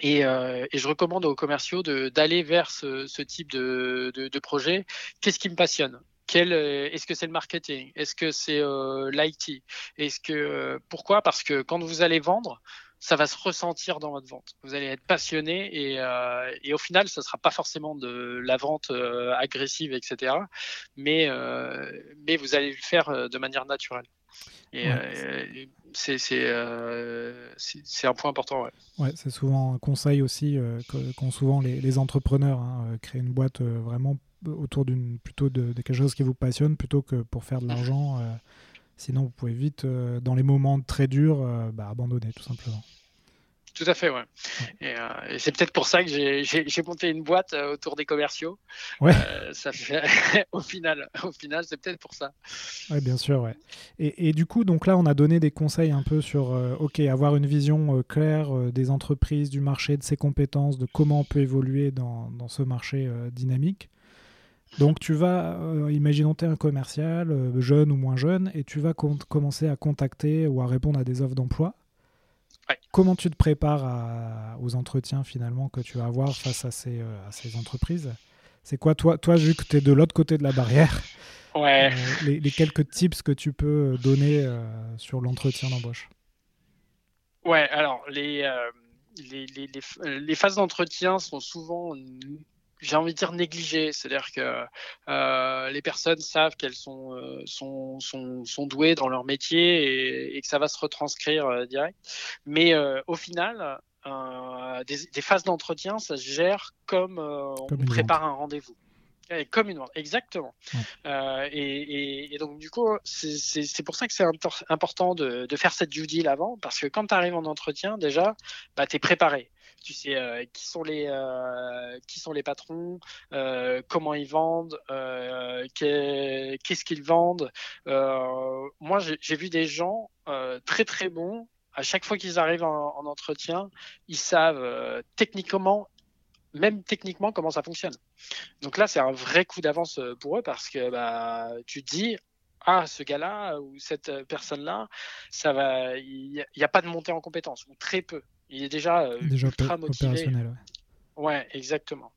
Speaker 2: Et, euh, et, je recommande aux commerciaux d'aller vers ce, ce, type de, de, de projet. Qu'est-ce qui me passionne? Euh, Est-ce que c'est le marketing? Est-ce que c'est euh, l'IT Est-ce que euh, pourquoi? Parce que quand vous allez vendre, ça va se ressentir dans votre vente. Vous allez être passionné et, euh, et au final, ce sera pas forcément de la vente agressive, etc. Mais mais vous allez le faire de manière naturelle. Et ouais. Euh, c'est un point important.
Speaker 1: Ouais, c'est souvent un conseil aussi euh, qu'ont souvent les, les entrepreneurs. Hein, euh, créer une boîte vraiment autour d'une plutôt de, de, quelque chose qui vous passionne plutôt que pour faire de l'argent. sinon, vous pouvez vite, dans les moments très durs, bah, abandonner tout simplement.
Speaker 2: Tout à fait, ouais. Et, euh, et c'est peut-être pour ça que j'ai monté une boîte euh, autour des commerciaux. Ouais. Euh, ça fait, *laughs* au final, au final, c'est peut-être pour ça.
Speaker 1: Ouais, bien sûr, ouais. Et, et, du coup, donc là, on a donné des conseils un peu sur, euh, ok, avoir une vision euh, claire des entreprises, du marché, de ses compétences, de comment on peut évoluer dans, dans ce marché dynamique. Donc tu vas, imaginons tu es un commercial, jeune ou moins jeune, et tu vas commencer à contacter ou à répondre à des offres d'emploi. Comment tu te prépares aux entretiens finalement que tu vas avoir face à ces, euh, ces entreprises? C'est quoi, toi, toi, vu que tu es de l'autre côté de la barrière, *laughs*
Speaker 2: ouais.
Speaker 1: Euh, les, quelques tips que tu peux donner euh, sur l'entretien d'embauche?
Speaker 2: Ouais, alors les, les, les, les, phases d'entretien sont souvent j'ai envie de dire négligé, c'est-à-dire que euh, les personnes savent qu'elles sont, euh, sont, sont, sont, douées dans leur métier et, et, que ça va se retranscrire euh, direct. Mais au final, des, des, phases d'entretien, ça se gère comme, comme on prépare vente. un rendez-vous. Comme une vente, exactement. Ouais. Et, et, et, donc du coup, c'est pour ça que c'est important de, de, faire cette due deal avant, parce que quand tu arrives en entretien, déjà, bah, tu es préparé tu sais euh, qui sont les euh, qui sont les patrons, euh, comment ils vendent, qu'est-ce qu'ils vendent. moi, j'ai vu des gens très très bons. À chaque fois qu'ils arrivent en, en, entretien, ils savent techniquement même techniquement comment ça fonctionne. Donc là, c'est un vrai coup d'avance pour eux parce que bah, tu te dis, ah, ce gars-là ou cette personne-là, ça va, il n'y a, pas de montée en compétence ou très peu. Il est déjà, euh, déjà ultra motivé. Ouais. ouais. exactement.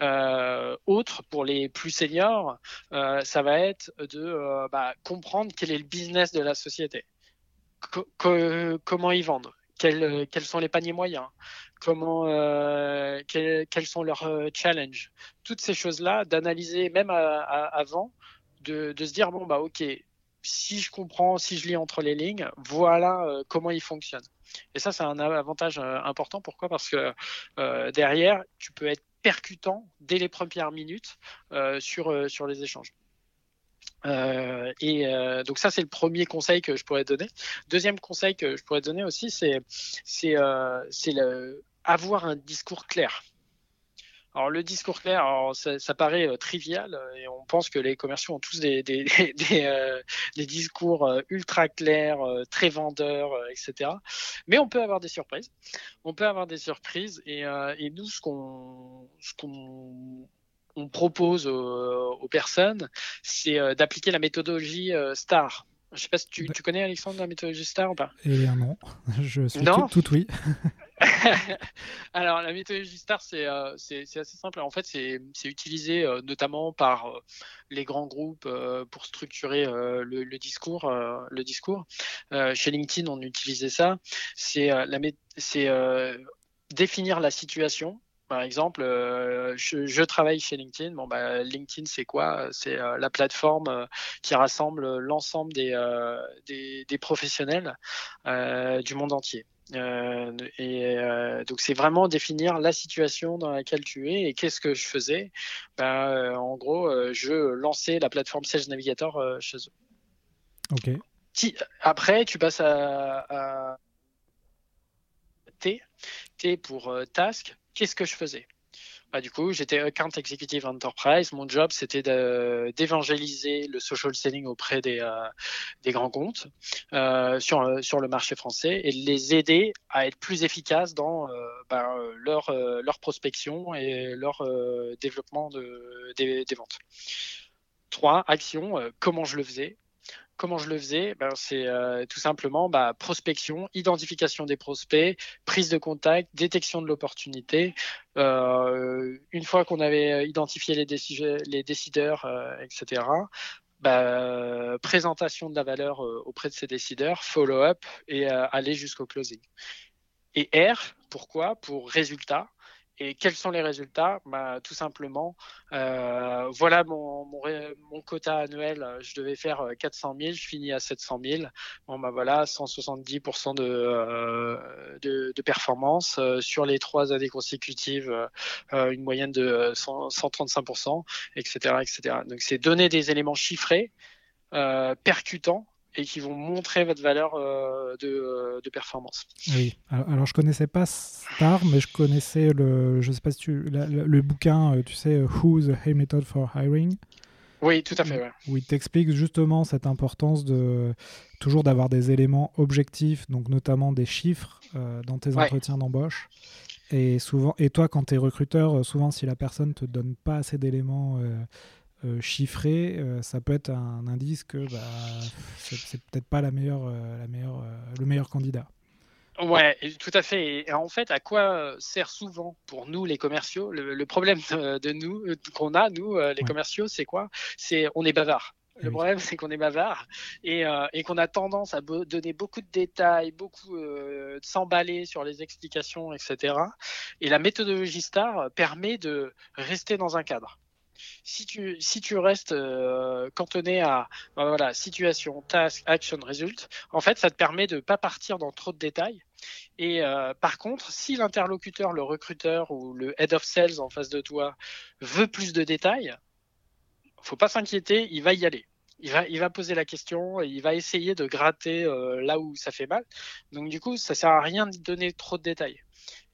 Speaker 2: Euh, autre, pour les plus seniors, euh, ça va être de euh, bah, comprendre quel est le business de la société. Co comment ils vendent quels, quels, sont les paniers moyens? Comment, quels, quels, sont leurs challenges? Toutes ces choses-là, d'analyser même à, à, avant, de, de, se dire bon bah ok, si je comprends, si je lis entre les lignes, voilà comment ils fonctionnent. Et ça, c'est un avantage euh, important. Pourquoi? Parce que euh, derrière, tu peux être percutant dès les premières minutes euh, sur, sur les échanges. Et donc ça c'est le premier conseil que je pourrais donner. Deuxième conseil que je pourrais donner aussi c'est avoir un discours clair. Alors le discours clair, alors, ça, ça, paraît euh, trivial euh, et on pense que les commerciaux ont tous des, des, *laughs* des, euh, des discours euh, ultra clairs, très vendeurs, etc. Mais on peut avoir des surprises. On peut avoir des surprises et, et nous ce qu'on ce qu'on on propose aux, aux personnes, c'est d'appliquer la méthodologie STAR. Je sais pas si tu, tu, connais Alexandre la méthodologie STAR ou pas?
Speaker 1: Eh bien non, *laughs* je suis non? tout, tout oui. *laughs* *laughs*
Speaker 2: Alors, la méthodologie STAR, c'est euh, assez simple. En fait, c'est utilisé euh, notamment par euh, les grands groupes pour structurer le, discours. le discours. chez LinkedIn, on utilisait ça. C'est définir la situation. Par exemple, je, travaille chez LinkedIn. Bon, bah, LinkedIn, c'est quoi? C'est la plateforme qui rassemble l'ensemble des, des, professionnels du monde entier. Et donc c'est vraiment définir la situation dans laquelle tu es et qu'est-ce que je faisais. Ben, en gros, je lançais la plateforme Sales Navigator chez eux.
Speaker 1: Ok.
Speaker 2: Après, tu passes à, T. T pour task. Qu'est-ce que je faisais? Bah, du coup, j'étais account executive enterprise. Mon job, c'était d'évangéliser le social selling auprès des, euh, grands comptes euh, sur, euh, sur le marché français et les aider à être plus efficaces dans bah, leur, prospection et leur développement de, des, des ventes. Trois, actions, comment je le faisais comment je le faisais ben, C'est euh, tout simplement bah, prospection, identification des prospects, prise de contact, détection de l'opportunité. Euh, une fois qu'on avait identifié les, décideurs, euh, etc., bah, présentation de la valeur auprès de ces décideurs, follow-up et aller jusqu'au closing. Et R, pourquoi? Pour résultat. Et quels sont les résultats? Bah, Tout simplement, euh, voilà mon, mon, mon, quota annuel, je devais faire 400 euh, 000, je finis à 700 000. Bon, bah voilà, 170% de, euh, de, de, performance. Sur les trois années consécutives, une moyenne de 100, 135%, etc., etc. Donc, c'est donner des éléments chiffrés, percutants, et qui vont montrer votre valeur euh, de, euh, de, performance.
Speaker 1: Oui, alors, je connaissais pas Star, mais je connaissais le, je sais pas si tu, le bouquin, euh, tu sais, Who's a Method for Hiring?
Speaker 2: Oui, tout à fait. Ouais.
Speaker 1: Où il t'explique justement cette importance de toujours d'avoir des éléments objectifs, donc notamment des chiffres dans tes entretiens d'embauche. Et souvent, et toi, quand tu es recruteur, souvent si la personne te donne pas assez d'éléments euh, chiffré, euh, ça peut être un indice que bah, c'est peut-être pas la meilleure, euh, la meilleure, le meilleur candidat.
Speaker 2: Ouais, tout à fait. Et en fait, à quoi sert souvent pour nous les commerciaux le, problème de, nous qu'on a nous les commerciaux, c'est quoi? C'est on est bavard. Le problème, c'est qu'on est bavard et, et qu'on a tendance à donner beaucoup de détails, beaucoup de s'emballer sur les explications, etc. Et la méthodologie STAR permet de rester dans un cadre si tu, restes euh, cantonné à voilà, situation, task, action, result, en fait, ça te permet de pas partir dans trop de détails. Et euh, par contre, si l'interlocuteur, le recruteur ou le head of sales en face de toi veut plus de détails, faut pas s'inquiéter, il va y aller. Il va, il poser la question, il va essayer de gratter euh, là où ça fait mal. Donc du coup, ça sert à rien de donner trop de détails.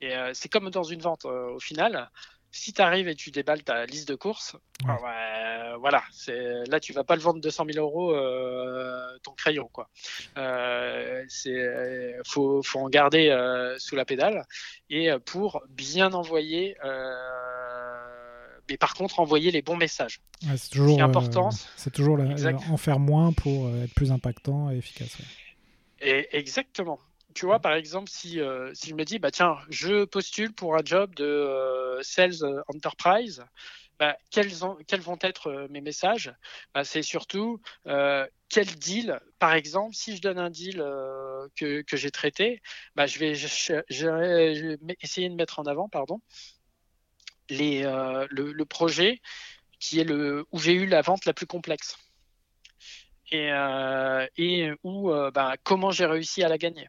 Speaker 2: Et c'est comme dans une vente au final si tu arrives et tu déballes ta liste de courses, ah voilà, c'est là tu vas pas le vendre 200 000 euros euh, ton crayon quoi. Euh, c'est faut, faut en garder euh, sous la pédale et pour bien envoyer. mais par contre, envoyer les bons messages.
Speaker 1: c'est toujours important. c'est toujours en faire moins pour être plus impactant et efficace.
Speaker 2: Et exactement tu vois, par exemple, si, euh, si je me dis, bah, tiens, je postule pour un job de euh, sales enterprise, bah, quels, vont être euh, mes messages? Bah, C'est surtout quel deal, par exemple, si je donne un deal que, j'ai traité, bah, je, vais, essayer de mettre en avant pardon, les, le, projet où j'ai eu la vente la plus complexe. Et, et où, comment j'ai réussi à la gagner.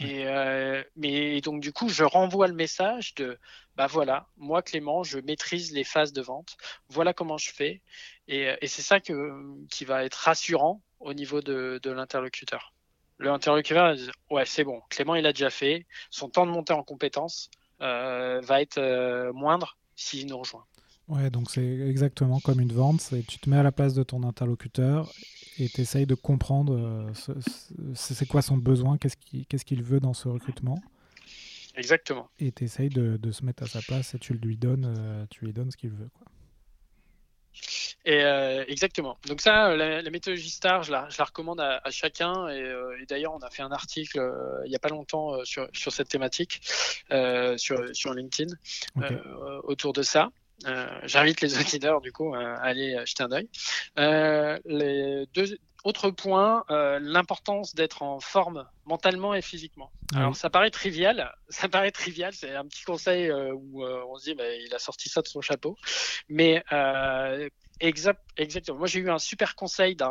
Speaker 2: Et euh, mais donc du coup, je renvoie le message de bah voilà, moi Clément, je maîtrise les phases de vente. Voilà comment je fais. Et, et c'est ça que, qui va être rassurant au niveau de, de l'interlocuteur. L'interlocuteur ouais c'est bon, Clément il a déjà fait. Son temps de montée en compétence euh, va être euh, moindre s'il nous rejoint.
Speaker 1: Ouais, donc c'est exactement comme une vente, c'est tu te mets à la place de ton interlocuteur et tu essayes de comprendre euh, c'est quoi son besoin, qu'est-ce qu'il veut dans ce recrutement.
Speaker 2: Exactement.
Speaker 1: Et tu essayes de, de, se mettre à sa place et tu lui donnes, euh, tu lui donnes ce qu'il veut. Quoi.
Speaker 2: Et euh, exactement. Donc ça, la, méthodologie STAR, je la, je la recommande à, chacun. Et, d'ailleurs, on a fait un article il n'y a pas longtemps sur, sur cette thématique sur, sur LinkedIn autour de ça. Euh, j'invite les *laughs* auditeurs du coup à aller jeter un œil. Euh, les deux autres points, euh, l'importance d'être en forme mentalement et physiquement. Alors ça paraît trivial, *laughs* ça paraît trivial, c'est un petit conseil où on se dit bah, il a sorti ça de son chapeau, mais Exact, exactement. Moi, j'ai eu un super conseil de,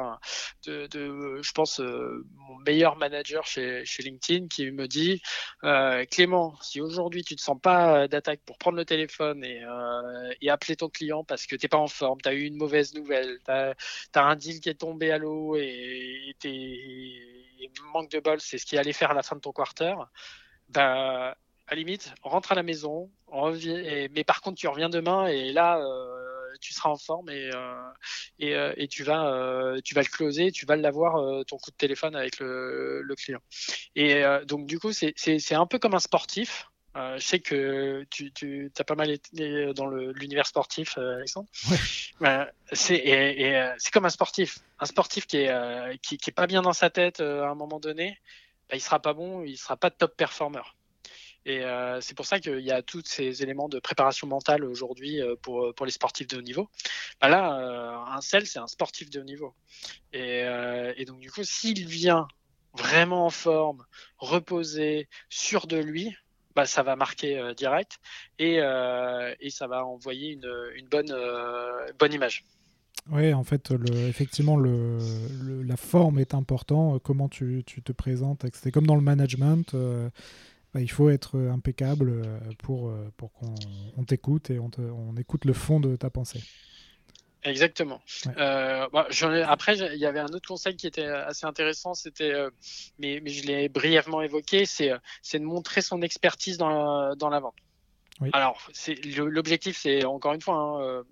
Speaker 2: je pense, euh, mon meilleur manager chez, LinkedIn qui me dit euh, Clément, si aujourd'hui tu te sens pas d'attaque pour prendre le téléphone et, euh, appeler ton client parce que t'es pas en forme, tu as eu une mauvaise nouvelle, tu as, un deal qui est tombé à l'eau et, et, manque de bol, c'est ce qui allait faire à la fin de ton quarter, bah, à limite, rentre à la maison, mais par contre, tu reviens demain et là, euh, tu seras en forme et, euh, et, euh, et, tu, vas, euh, tu vas le closer, tu vas l'avoir ton coup de téléphone avec le, le client. Et donc, du coup, c'est un peu comme un sportif. Euh, je sais que tu, tu as pas mal été dans l'univers sportif, Alexandre. Ouais. c'est comme un sportif. Un sportif qui est, qui, qui, est pas bien dans sa tête à un moment donné, bah, il sera pas bon, il sera pas top performer. Et euh, c'est pour ça qu'il y a tous ces éléments de préparation mentale aujourd'hui euh, pour, pour les sportifs de haut niveau. Bah là, euh, un sel, c'est un sportif de haut niveau. Et, donc, du coup, s'il vient vraiment en forme, reposé, sûr de lui, bah, ça va marquer direct et, ça va envoyer une, bonne, image.
Speaker 1: Oui, en fait, effectivement, la forme est important. Comment tu, tu te présentes, c'est comme dans le management. Bah, il faut être euh, impeccable euh, pour, euh, pour qu'on t'écoute et on, on, écoute le fond de ta pensée.
Speaker 2: Exactement. Bah, après, il y avait un autre conseil qui était assez intéressant, c'était, mais, mais, je l'ai brièvement évoqué, c'est de montrer son expertise dans la, dans la vente. Alors, l'objectif, c'est encore une fois, hein,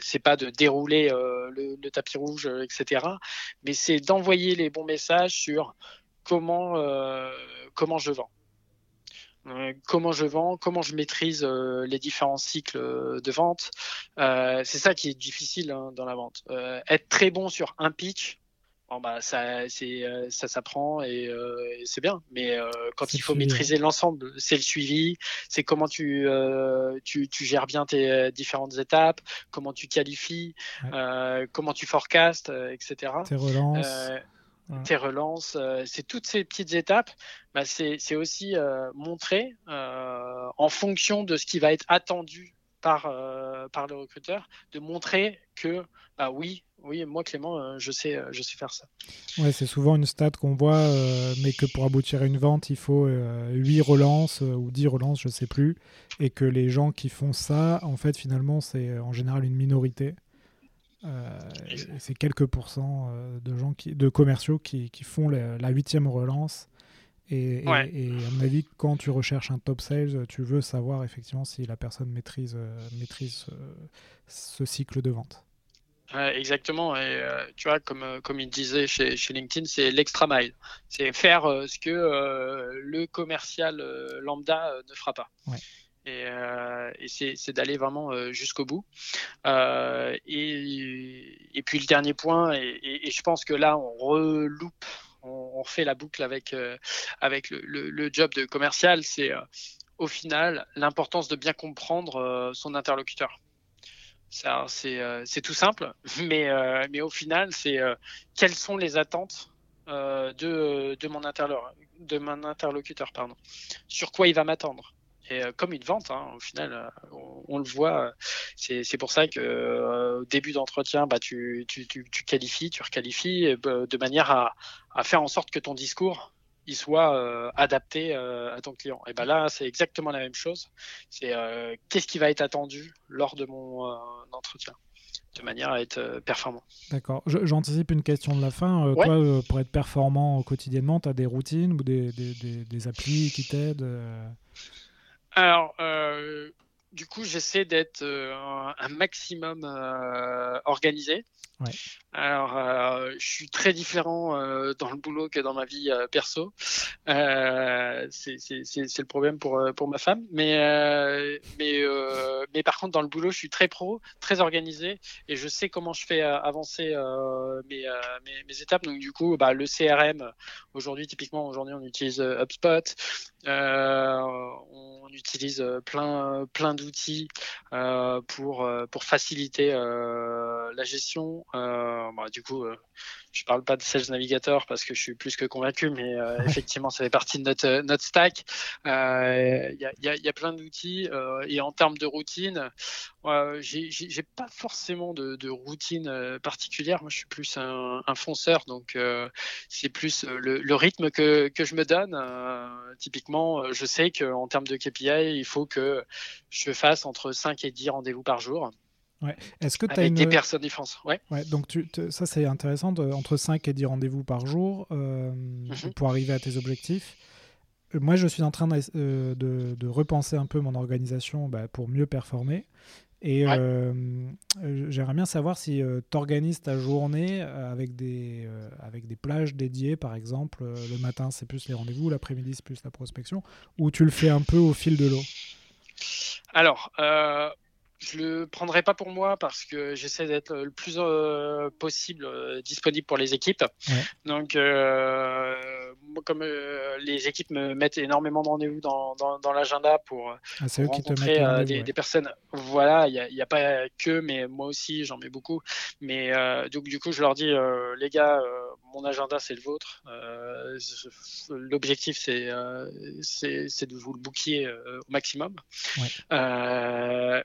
Speaker 2: c'est pas de dérouler le, le, tapis rouge, etc. Mais c'est d'envoyer les bons messages sur comment, euh, comment je vends. Euh, comment je vends, comment je maîtrise euh, les différents cycles de vente. c'est ça qui est difficile hein, dans la vente. être très bon sur un pitch, bon bah ça c'est ça s'apprend et, c'est bien mais quand il faut maîtriser l'ensemble c'est le suivi c'est comment tu, tu, tu gères bien tes différentes étapes comment tu qualifies comment tu forecastes etc
Speaker 1: tes relances
Speaker 2: tes relances, euh, c'est toutes ces petites étapes. Bah, c'est aussi euh, montrer euh, en fonction de ce qui va être attendu par par le recruteur, de montrer que bah oui, oui, moi Clément, je sais je sais faire ça.
Speaker 1: Ouais, c'est souvent une stat qu'on voit, mais que pour aboutir à une vente, il faut 8 relances ou 10 relances, je sais plus, et que les gens qui font ça, en fait, finalement, c'est en général une minorité. Euh, c'est quelques pourcents euh, de gens qui, de commerciaux qui, qui font la huitième relance. Et, à mon avis, quand tu recherches un top sales, tu veux savoir effectivement si la personne maîtrise, euh, maîtrise ce cycle de vente.
Speaker 2: exactement. Et tu vois, comme, comme il disait chez, chez LinkedIn, c'est l'extra mile. C'est faire ce que le commercial lambda ne fera pas. Ouais. Et, euh, c'est d'aller vraiment euh, jusqu'au bout. Euh, et, puis le dernier point, et, je pense que là on reloupe, on, on refait la boucle avec avec le, job de commercial, c'est au final l'importance de bien comprendre son interlocuteur. C'est tout simple, *laughs* mais, mais au final, c'est quelles sont les attentes de, mon de mon interlocuteur pardon. Sur quoi il va m'attendre euh, comme une vente, hein, au final, euh, on, le voit. C'est pour ça que euh, au début d'entretien, bah, tu, tu, tu, tu, qualifies, tu requalifies bah, de manière à, à, faire en sorte que ton discours il soit adapté à ton client. Et ben là, c'est exactement la même chose. C'est qu'est-ce qui va être attendu lors de mon entretien de manière à être performant.
Speaker 1: D'accord. J'anticipe une question de la fin. Toi, pour être performant quotidiennement, tu as des routines ou des, des, des, des applis qui t'aident
Speaker 2: alors, euh, du coup, j'essaie d'être euh, un maximum euh, organisé. Alors, euh, je suis très différent euh, dans le boulot que dans ma vie euh, perso. Euh, c'est le problème pour pour ma femme, mais mais mais par contre dans le boulot, je suis très pro, très organisé et je sais comment je fais avancer mes, mes, mes étapes. Donc du coup, bah, le CRM aujourd'hui, typiquement aujourd'hui, on utilise HubSpot. on utilise plein plein d'outils pour pour faciliter la gestion. Bah, du coup, je parle pas de Sales Navigator parce que je suis plus que convaincu, mais euh, *laughs* effectivement, ça fait partie de notre, euh, notre stack. Il euh, y, a, y, a, y, a, plein d'outils et en termes de routine, j'ai pas forcément de, de, routine particulière. Moi, je suis plus un, un fonceur, donc c'est plus le, le, rythme que, que je me donne. typiquement, je sais qu'en termes de KPI, il faut que je fasse entre 5 et 10 rendez-vous par jour.
Speaker 1: Ouais. Est-ce que
Speaker 2: tu as
Speaker 1: une...
Speaker 2: des personnes différentes ouais.
Speaker 1: ouais. donc tu, ça c'est intéressant, entre 5 et 10 rendez-vous par jour euh, mhm. pour arriver à tes objectifs. Euh, moi je suis en train de, euh, de, de repenser un peu mon organisation bah, pour mieux performer. Et j'aimerais bien savoir si tu organises ta journée avec des, avec des plages dédiées, par exemple. le matin c'est plus les rendez-vous, l'après-midi c'est plus la prospection, ou tu le fais un peu au fil de l'eau?
Speaker 2: Alors, je le prendrai pas pour moi parce que j'essaie d'être le plus euh, possible euh, disponible pour les équipes. Donc, euh, comme les équipes me mettent énormément de rendez-vous dans, dans, l'agenda pour, ah, rencontrer des, personnes, voilà, il n'y a, a, pas que, mais moi aussi j'en mets beaucoup. Mais donc du coup, je leur dis, les gars, mon agenda c'est le vôtre. L'objectif c'est c'est de vous le booker au maximum.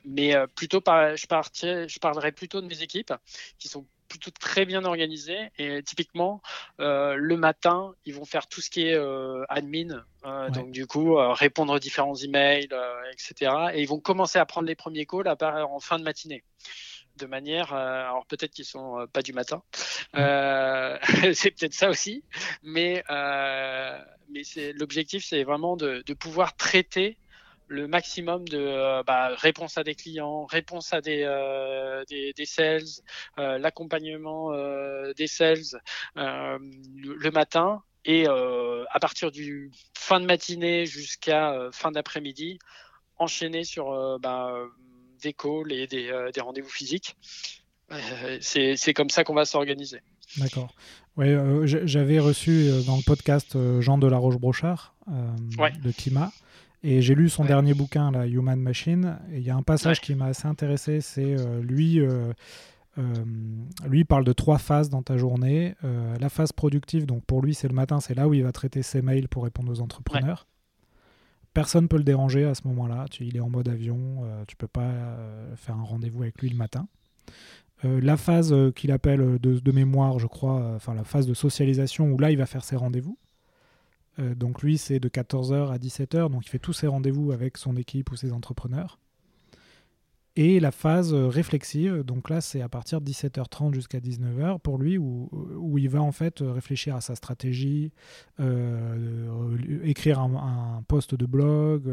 Speaker 2: mais plutôt par, je, je parlerai plutôt de mes équipes qui sont plutôt très bien organisées et typiquement euh, le matin ils vont faire tout ce qui est euh, admin. Euh, donc du coup répondre aux différents emails etc et ils vont commencer à prendre les premiers calls à en fin de matinée. De manière, alors peut-être qu'ils sont pas du matin, *laughs* c'est peut-être ça aussi, mais mais c'est l'objectif, c'est vraiment de, de, pouvoir traiter le maximum de euh, bah, réponses à des clients, réponses à des, euh, des, des, sales, euh, l'accompagnement des sales le matin et à partir du fin de matinée jusqu'à fin d'après-midi, enchaîner sur bah, des calls et des, des rendez-vous physiques. c'est comme ça qu'on va s'organiser.
Speaker 1: D'accord. Ouais, j'avais reçu dans le podcast Jean de la Roche-Brochard de Kima et j'ai lu son dernier bouquin, la Human Machine. Et il y a un passage qui m'a assez intéressé. C'est euh, lui, euh, euh, lui parle de trois phases dans ta journée. la phase productive, donc pour lui, c'est le matin, c'est là où il va traiter ses mails pour répondre aux entrepreneurs. Personne peut le déranger à ce moment-là. il est en mode avion. tu peux pas faire un rendez-vous avec lui le matin. la phase qu'il appelle de, de, mémoire, je crois, enfin la phase de socialisation, où là, il va faire ses rendez-vous. Euh, donc lui, c'est de 14h à 17h, donc il fait tous ses rendez-vous avec son équipe ou ses entrepreneurs. Et la phase euh, réflexive, donc là c'est à partir de 17h30 jusqu'à 19h pour lui, où, où, il va en fait réfléchir à sa stratégie, euh, écrire un, post de blog,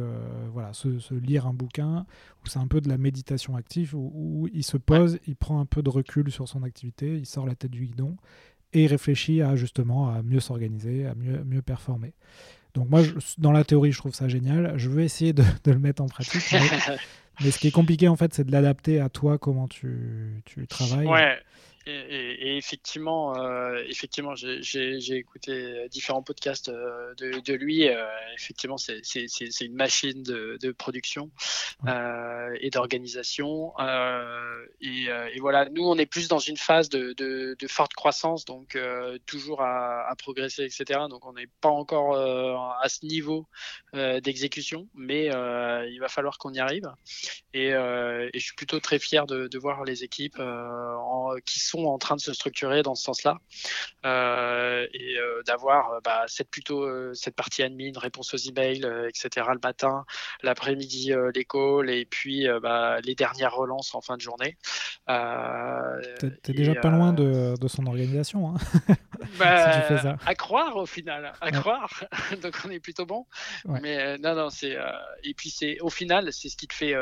Speaker 1: voilà, se, lire un bouquin, où c'est un peu de la méditation active, où, où, il se pose, il prend un peu de recul sur son activité, il sort la tête du guidon, et réfléchit à justement à mieux s'organiser, à mieux, mieux performer. Donc moi, dans la théorie, je trouve ça génial. Je veux essayer de, le mettre en pratique. *laughs* Mais, ce qui est compliqué, en fait, c'est de l'adapter à toi, comment tu, tu travailles.
Speaker 2: Ouais. Et, effectivement, euh, effectivement, j'ai écouté différents podcasts euh, de, de lui. Euh, effectivement, c'est une machine de, de production euh, et d'organisation. Euh, et, et, voilà, nous, on est plus dans une phase de, de, de forte croissance, donc toujours à, à, progresser, etc. Donc, on n'est pas encore à ce niveau d'exécution, mais il va falloir qu'on y arrive. Et, et, je suis plutôt très fier de, de voir les équipes en, qui sont sont en train de se structurer dans ce sens-là euh, et euh, d'avoir euh, bah, cette plutôt cette partie admin, réponse aux emails, etc. le matin, l'après-midi les calls et puis bah, les dernières relances en fin de journée.
Speaker 1: T'es déjà pas loin de, de, son organisation. Hein *laughs*
Speaker 2: bah, si tu fais ça. À croire au final, à croire. *laughs* Donc on est plutôt bon. Mais non, non, c'est et puis c'est au final c'est ce qui te fait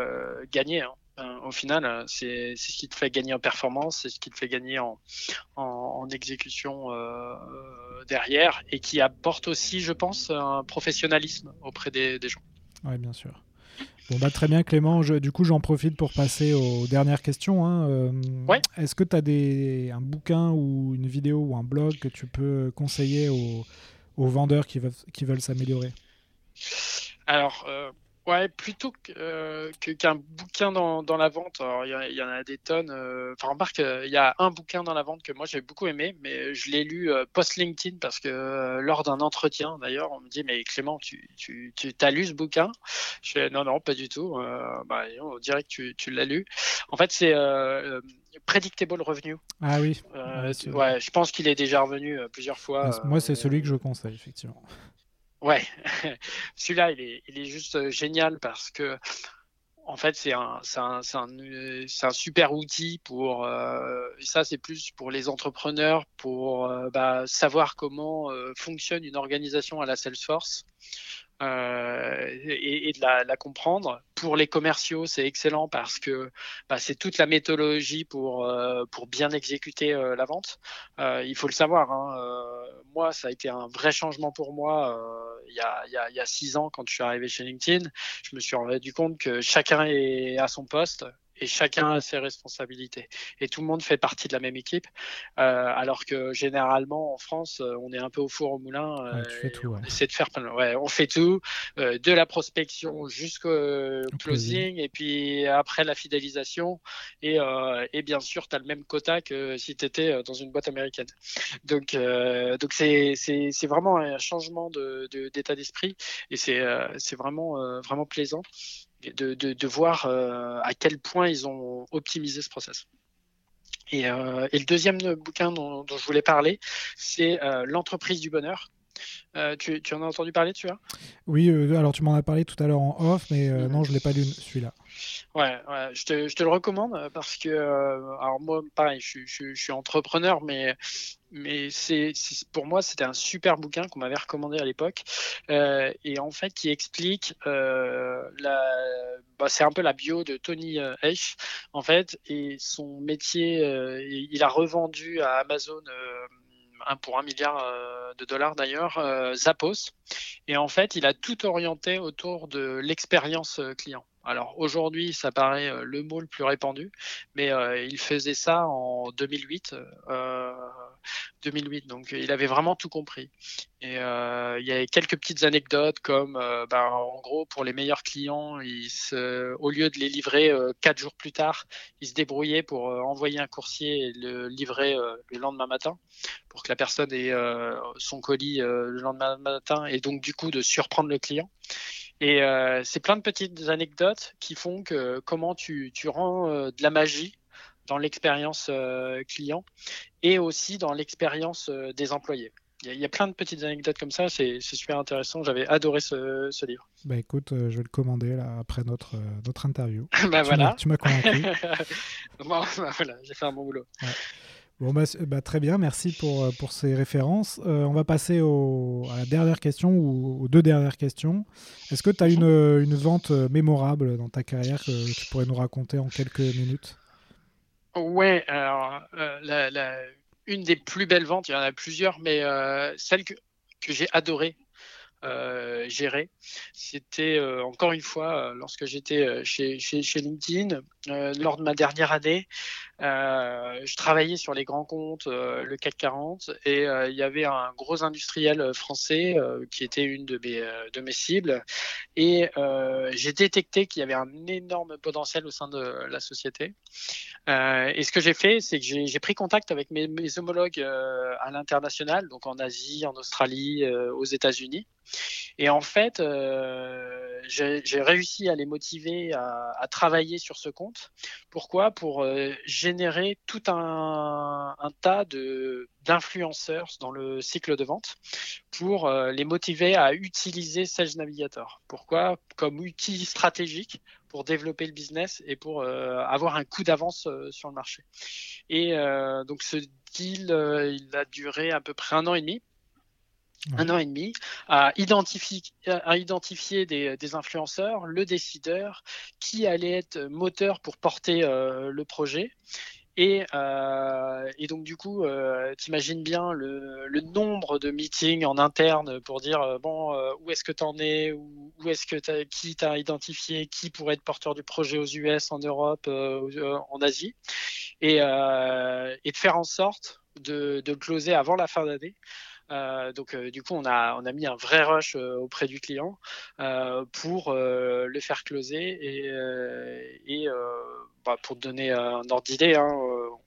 Speaker 2: gagner. Hein. Euh, au final, euh, c'est ce qui te fait gagner en performance, c'est ce qui te fait gagner en, en, exécution euh, derrière et qui apporte aussi, je pense, un professionnalisme auprès des, gens.
Speaker 1: Oui, bien sûr. Bon, bah, très bien, Clément. du coup, j'en profite pour passer aux dernières questions. Hein. Est-ce que tu as des, un bouquin ou une vidéo ou un blog que tu peux conseiller aux, aux vendeurs qui veulent, qui veulent s'améliorer?
Speaker 2: Alors, Ouais, plutôt euh, qu'un bouquin dans, dans, la vente. Il y, en a des tonnes. Euh, enfin, remarque, il y a un bouquin dans la vente que moi j'ai beaucoup aimé, mais je l'ai lu euh, post LinkedIn parce que lors d'un entretien, d'ailleurs, on me dit mais Clément, tu, tu, tu as lu ce bouquin? Je fais non non pas du tout. bah, on dirait que tu, tu l'as lu. En fait, c'est Predictable Revenue.
Speaker 1: Ah oui.
Speaker 2: ouais, je pense qu'il est déjà revenu plusieurs fois.
Speaker 1: Moi, c'est celui que je conseille effectivement.
Speaker 2: Ouais, *laughs* celui-là, il est, il est juste euh, génial parce que, en fait, c'est un, un, un, un, super outil pour, euh, ça, c'est plus pour les entrepreneurs, pour euh, bah, savoir comment euh, fonctionne une organisation à la Salesforce. Euh, et, et, de la, la, comprendre. Pour les commerciaux, c'est excellent parce que bah, c'est toute la méthodologie pour euh, pour bien exécuter euh, la vente. Euh, il faut le savoir. Hein, euh, moi, ça a été un vrai changement pour moi il y, a, il, y a, il y a six ans quand je suis arrivé chez LinkedIn. Je me suis rendu compte que chacun est à son poste et chacun a ses responsabilités. Et tout le monde fait partie de la même équipe, euh, alors que généralement en France, euh, on est un peu au four au moulin.
Speaker 1: Euh, tu fais tout, ouais.
Speaker 2: On essaie de faire ouais, on fait tout, euh, de la prospection jusqu'au closing, et puis après la fidélisation. Et, euh, et bien sûr, tu as le même quota que si tu étais dans une boîte américaine. Donc, euh, donc c'est, c'est, c'est vraiment un changement de, de, d'état d'esprit, et c'est, c'est vraiment, vraiment plaisant de, de, de voir euh, à quel point ils ont optimisé ce process. Et, euh, et le deuxième bouquin dont, dont, je voulais parler, c'est euh, L'entreprise du bonheur. Euh, tu, tu, en as entendu parler, tu vois?
Speaker 1: Oui, alors tu m'en as parlé tout à l'heure en off, mais euh, mm -hmm. non, je ne l'ai pas lu celui-là.
Speaker 2: Ouais, ouais je, te, le recommande parce que, alors moi, pareil, je, je, suis entrepreneur, mais, pour moi, c'était un super bouquin qu'on m'avait recommandé à l'époque et en fait qui explique. Bah, c'est un peu la bio de Tony Eich, en fait, et son métier, il a revendu à Amazon pour un milliard euh, de dollars d'ailleurs, euh, Zappos. Et en fait, il a tout orienté autour de l'expérience euh, client. Alors aujourd'hui, ça paraît le mot le plus répandu, mais euh, il faisait ça en 2008. Euh, 2008, donc il avait vraiment tout compris. Et euh, il y avait quelques petites anecdotes comme, ben, en gros, pour les meilleurs clients, se, au lieu de les livrer quatre jours plus tard, il se débrouillait pour envoyer un coursier et le livrer le lendemain matin, pour que la personne ait son colis le lendemain matin, et donc du coup de surprendre le client. Et euh, c'est plein de petites anecdotes qui font que comment tu, tu rends euh, de la magie dans l'expérience euh, client et aussi dans l'expérience des employés. Il y, y, a plein de petites anecdotes comme ça, c'est super intéressant. J'avais adoré ce, ce, livre.
Speaker 1: Bah écoute, je vais le commander là, après notre, notre interview. *laughs*
Speaker 2: bah
Speaker 1: tu
Speaker 2: voilà.
Speaker 1: Tu m'as convaincu. *laughs*
Speaker 2: bon, bah voilà, j'ai fait un bon boulot.
Speaker 1: Ouais. Bon, bah, bah, très bien, merci pour, pour ces références. Euh, on va passer à la dernière question ou aux deux dernières questions. Est-ce que tu as une, une vente mémorable dans ta carrière que tu pourrais nous raconter en quelques minutes?
Speaker 2: Ouais, alors euh, une des plus belles ventes, il y en a plusieurs, mais euh, celle que, j'ai adorée euh, gérer. C'était euh, encore une fois lorsque j'étais chez, LinkedIn, lors de ma dernière année, je travaillais sur les grands comptes, le CAC 40, et il y avait un gros industriel français qui était une de mes, de mes cibles, et j'ai détecté qu'il y avait un énorme potentiel au sein de la société. et ce que j'ai fait, c'est que j'ai pris contact avec mes, homologues à l'international, donc en Asie, en Australie, aux États-Unis. Et en fait, euh, j'ai réussi à les motiver à, à, travailler sur ce compte. Pourquoi? Pour euh, tout un, un tas d'influenceurs dans le cycle de vente pour euh, les motiver à utiliser Sales Navigator. Pourquoi? Comme outil stratégique pour développer le business et pour euh, avoir un coup d'avance euh, sur le marché. Et donc ce deal, il a duré à peu près un an et demi un an et demi à identifier, des, influenceurs, le décideur, qui allait être moteur pour porter euh, le projet. Et, euh, et, donc du coup, euh, t'imagines bien le, nombre de meetings en interne pour dire euh, bon où est-ce que t'en es, où, est-ce que qui t'a identifié, qui pourrait être porteur du projet aux US, en Europe, en Asie, et, et de faire en sorte de, de closer avant la fin d'année donc du coup, on a, on a mis un vrai rush auprès du client pour le faire closer et, et bah, pour te donner un ordre d'idée, hein,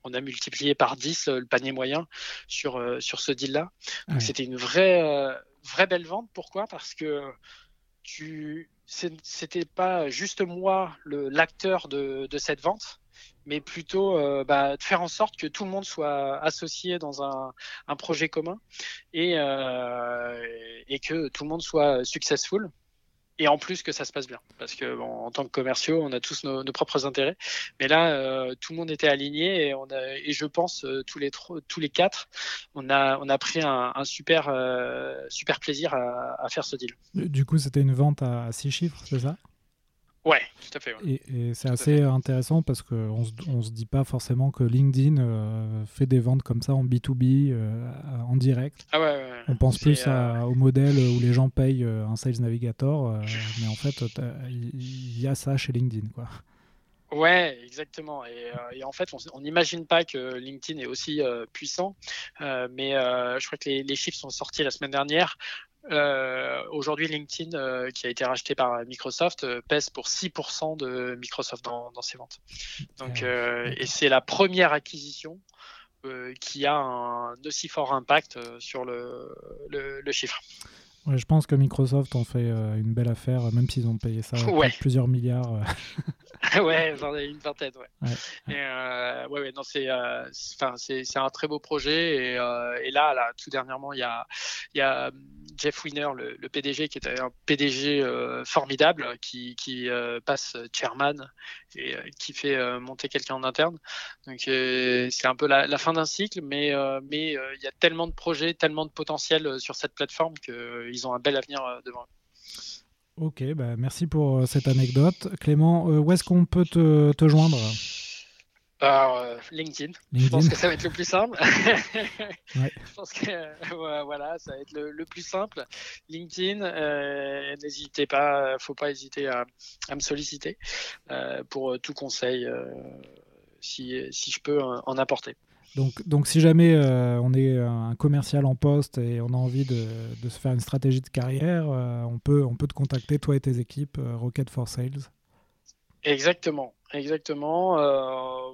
Speaker 2: on a multiplié par 10 le panier moyen sur, sur ce deal-là. Donc c'était une vraie, vraie belle vente. Pourquoi? Parce que tu c'était pas juste moi l'acteur de, de, cette vente, mais plutôt euh, bah, de faire en sorte que tout le monde soit associé dans un, un projet commun et, euh, et que tout le monde soit successful et en plus que ça se passe bien. Parce que bon, en tant que commerciaux, on a tous nos, propres intérêts. Mais là, euh, tout le monde était aligné et, on a, et je pense euh, tous les tous les quatre, on a on a pris un, un super euh, super plaisir à, à, faire ce deal.
Speaker 1: Du coup, c'était une vente à six chiffres, c'est ça?
Speaker 2: Ouais, tout à fait.
Speaker 1: Et, c'est assez intéressant parce qu'on ne se, on se dit pas forcément que LinkedIn euh, fait des ventes comme ça en B2B, euh, en direct.
Speaker 2: Ah ouais,
Speaker 1: On pense plus euh, au modèle où les gens payent un Sales Navigator, mais en fait, il y a ça chez LinkedIn. Quoi.
Speaker 2: Ouais, exactement. Et, en fait, on n'imagine pas que LinkedIn est aussi puissant, mais je crois que les, les, chiffres sont sortis la semaine dernière. Euh, Aujourd'hui, LinkedIn, euh, qui a été racheté par Microsoft, euh, pèse pour 6% de Microsoft dans, dans, ses ventes. Donc, euh, et c'est la première acquisition qui a un aussi fort impact sur le, le, le chiffre.
Speaker 1: Ouais, je pense que Microsoft en fait une belle affaire, même s'ils ont payé ça plusieurs milliards. *laughs* *laughs*
Speaker 2: ouais, j'en ai une vingtaine, ouais. ouais. Et, euh, ouais, ouais, non, c'est, euh, enfin, c'est, c'est un très beau projet. Et, euh, et là, là, tout dernièrement, il y a, il y a Jeff Winner, le, le PDG, qui est un PDG euh, formidable, qui, qui euh, passe chairman et euh, qui fait monter quelqu'un en interne. Donc, c'est un peu la, la fin d'un cycle, mais, mais il y a tellement de projets, tellement de potentiel sur cette plateforme qu'ils ont un bel avenir devant eux.
Speaker 1: Ok, bah merci pour euh, cette anecdote. Clément, euh, où est-ce qu'on peut te, te joindre?
Speaker 2: Alors, euh, LinkedIn. Je pense que ça va être le plus simple. *laughs* ouais. Je pense que voilà, ça va être le, le plus simple. LinkedIn, euh, n'hésitez pas, faut pas hésiter à, à me solliciter pour tout conseil si, si je peux en apporter.
Speaker 1: Donc, donc si jamais euh, on est un commercial en poste et on a envie de, se faire une stratégie de carrière, euh, on, peut, te contacter, toi et tes équipes, euh, Rocket for Sales.
Speaker 2: Exactement, exactement.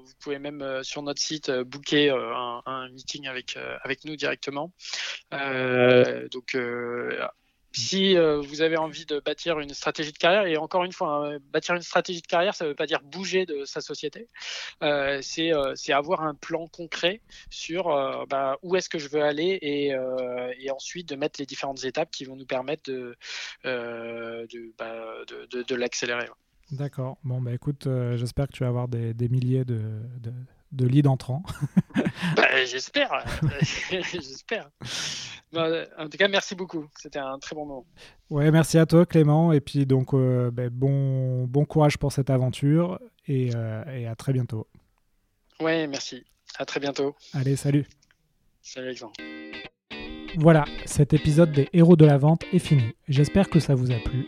Speaker 2: vous pouvez même sur notre site booker un, un, meeting avec, avec nous directement. donc si euh, vous avez envie de bâtir une stratégie de carrière, et encore une fois, hein, bâtir une stratégie de carrière, ça ne veut pas dire bouger de sa société, euh, c'est euh, avoir un plan concret sur euh, bah, où est-ce que je veux aller et, ensuite de mettre les différentes étapes qui vont nous permettre de, bah, de, l'accélérer.
Speaker 1: D'accord. Bon, bah écoute, j'espère que tu vas avoir des milliers de, de lead entrant. *laughs*
Speaker 2: bah, J'espère, *laughs* j'espère. Bah, en tout cas, merci beaucoup. C'était un très bon moment.
Speaker 1: Ouais, merci à toi, Clément. Et puis donc, euh, bah, bon, bon courage pour cette aventure et, euh, et à très bientôt.
Speaker 2: Ouais, merci. À très bientôt.
Speaker 1: Allez, salut.
Speaker 2: Salut, Alexandre.
Speaker 1: Voilà, cet épisode des héros de la vente est fini. J'espère que ça vous a plu.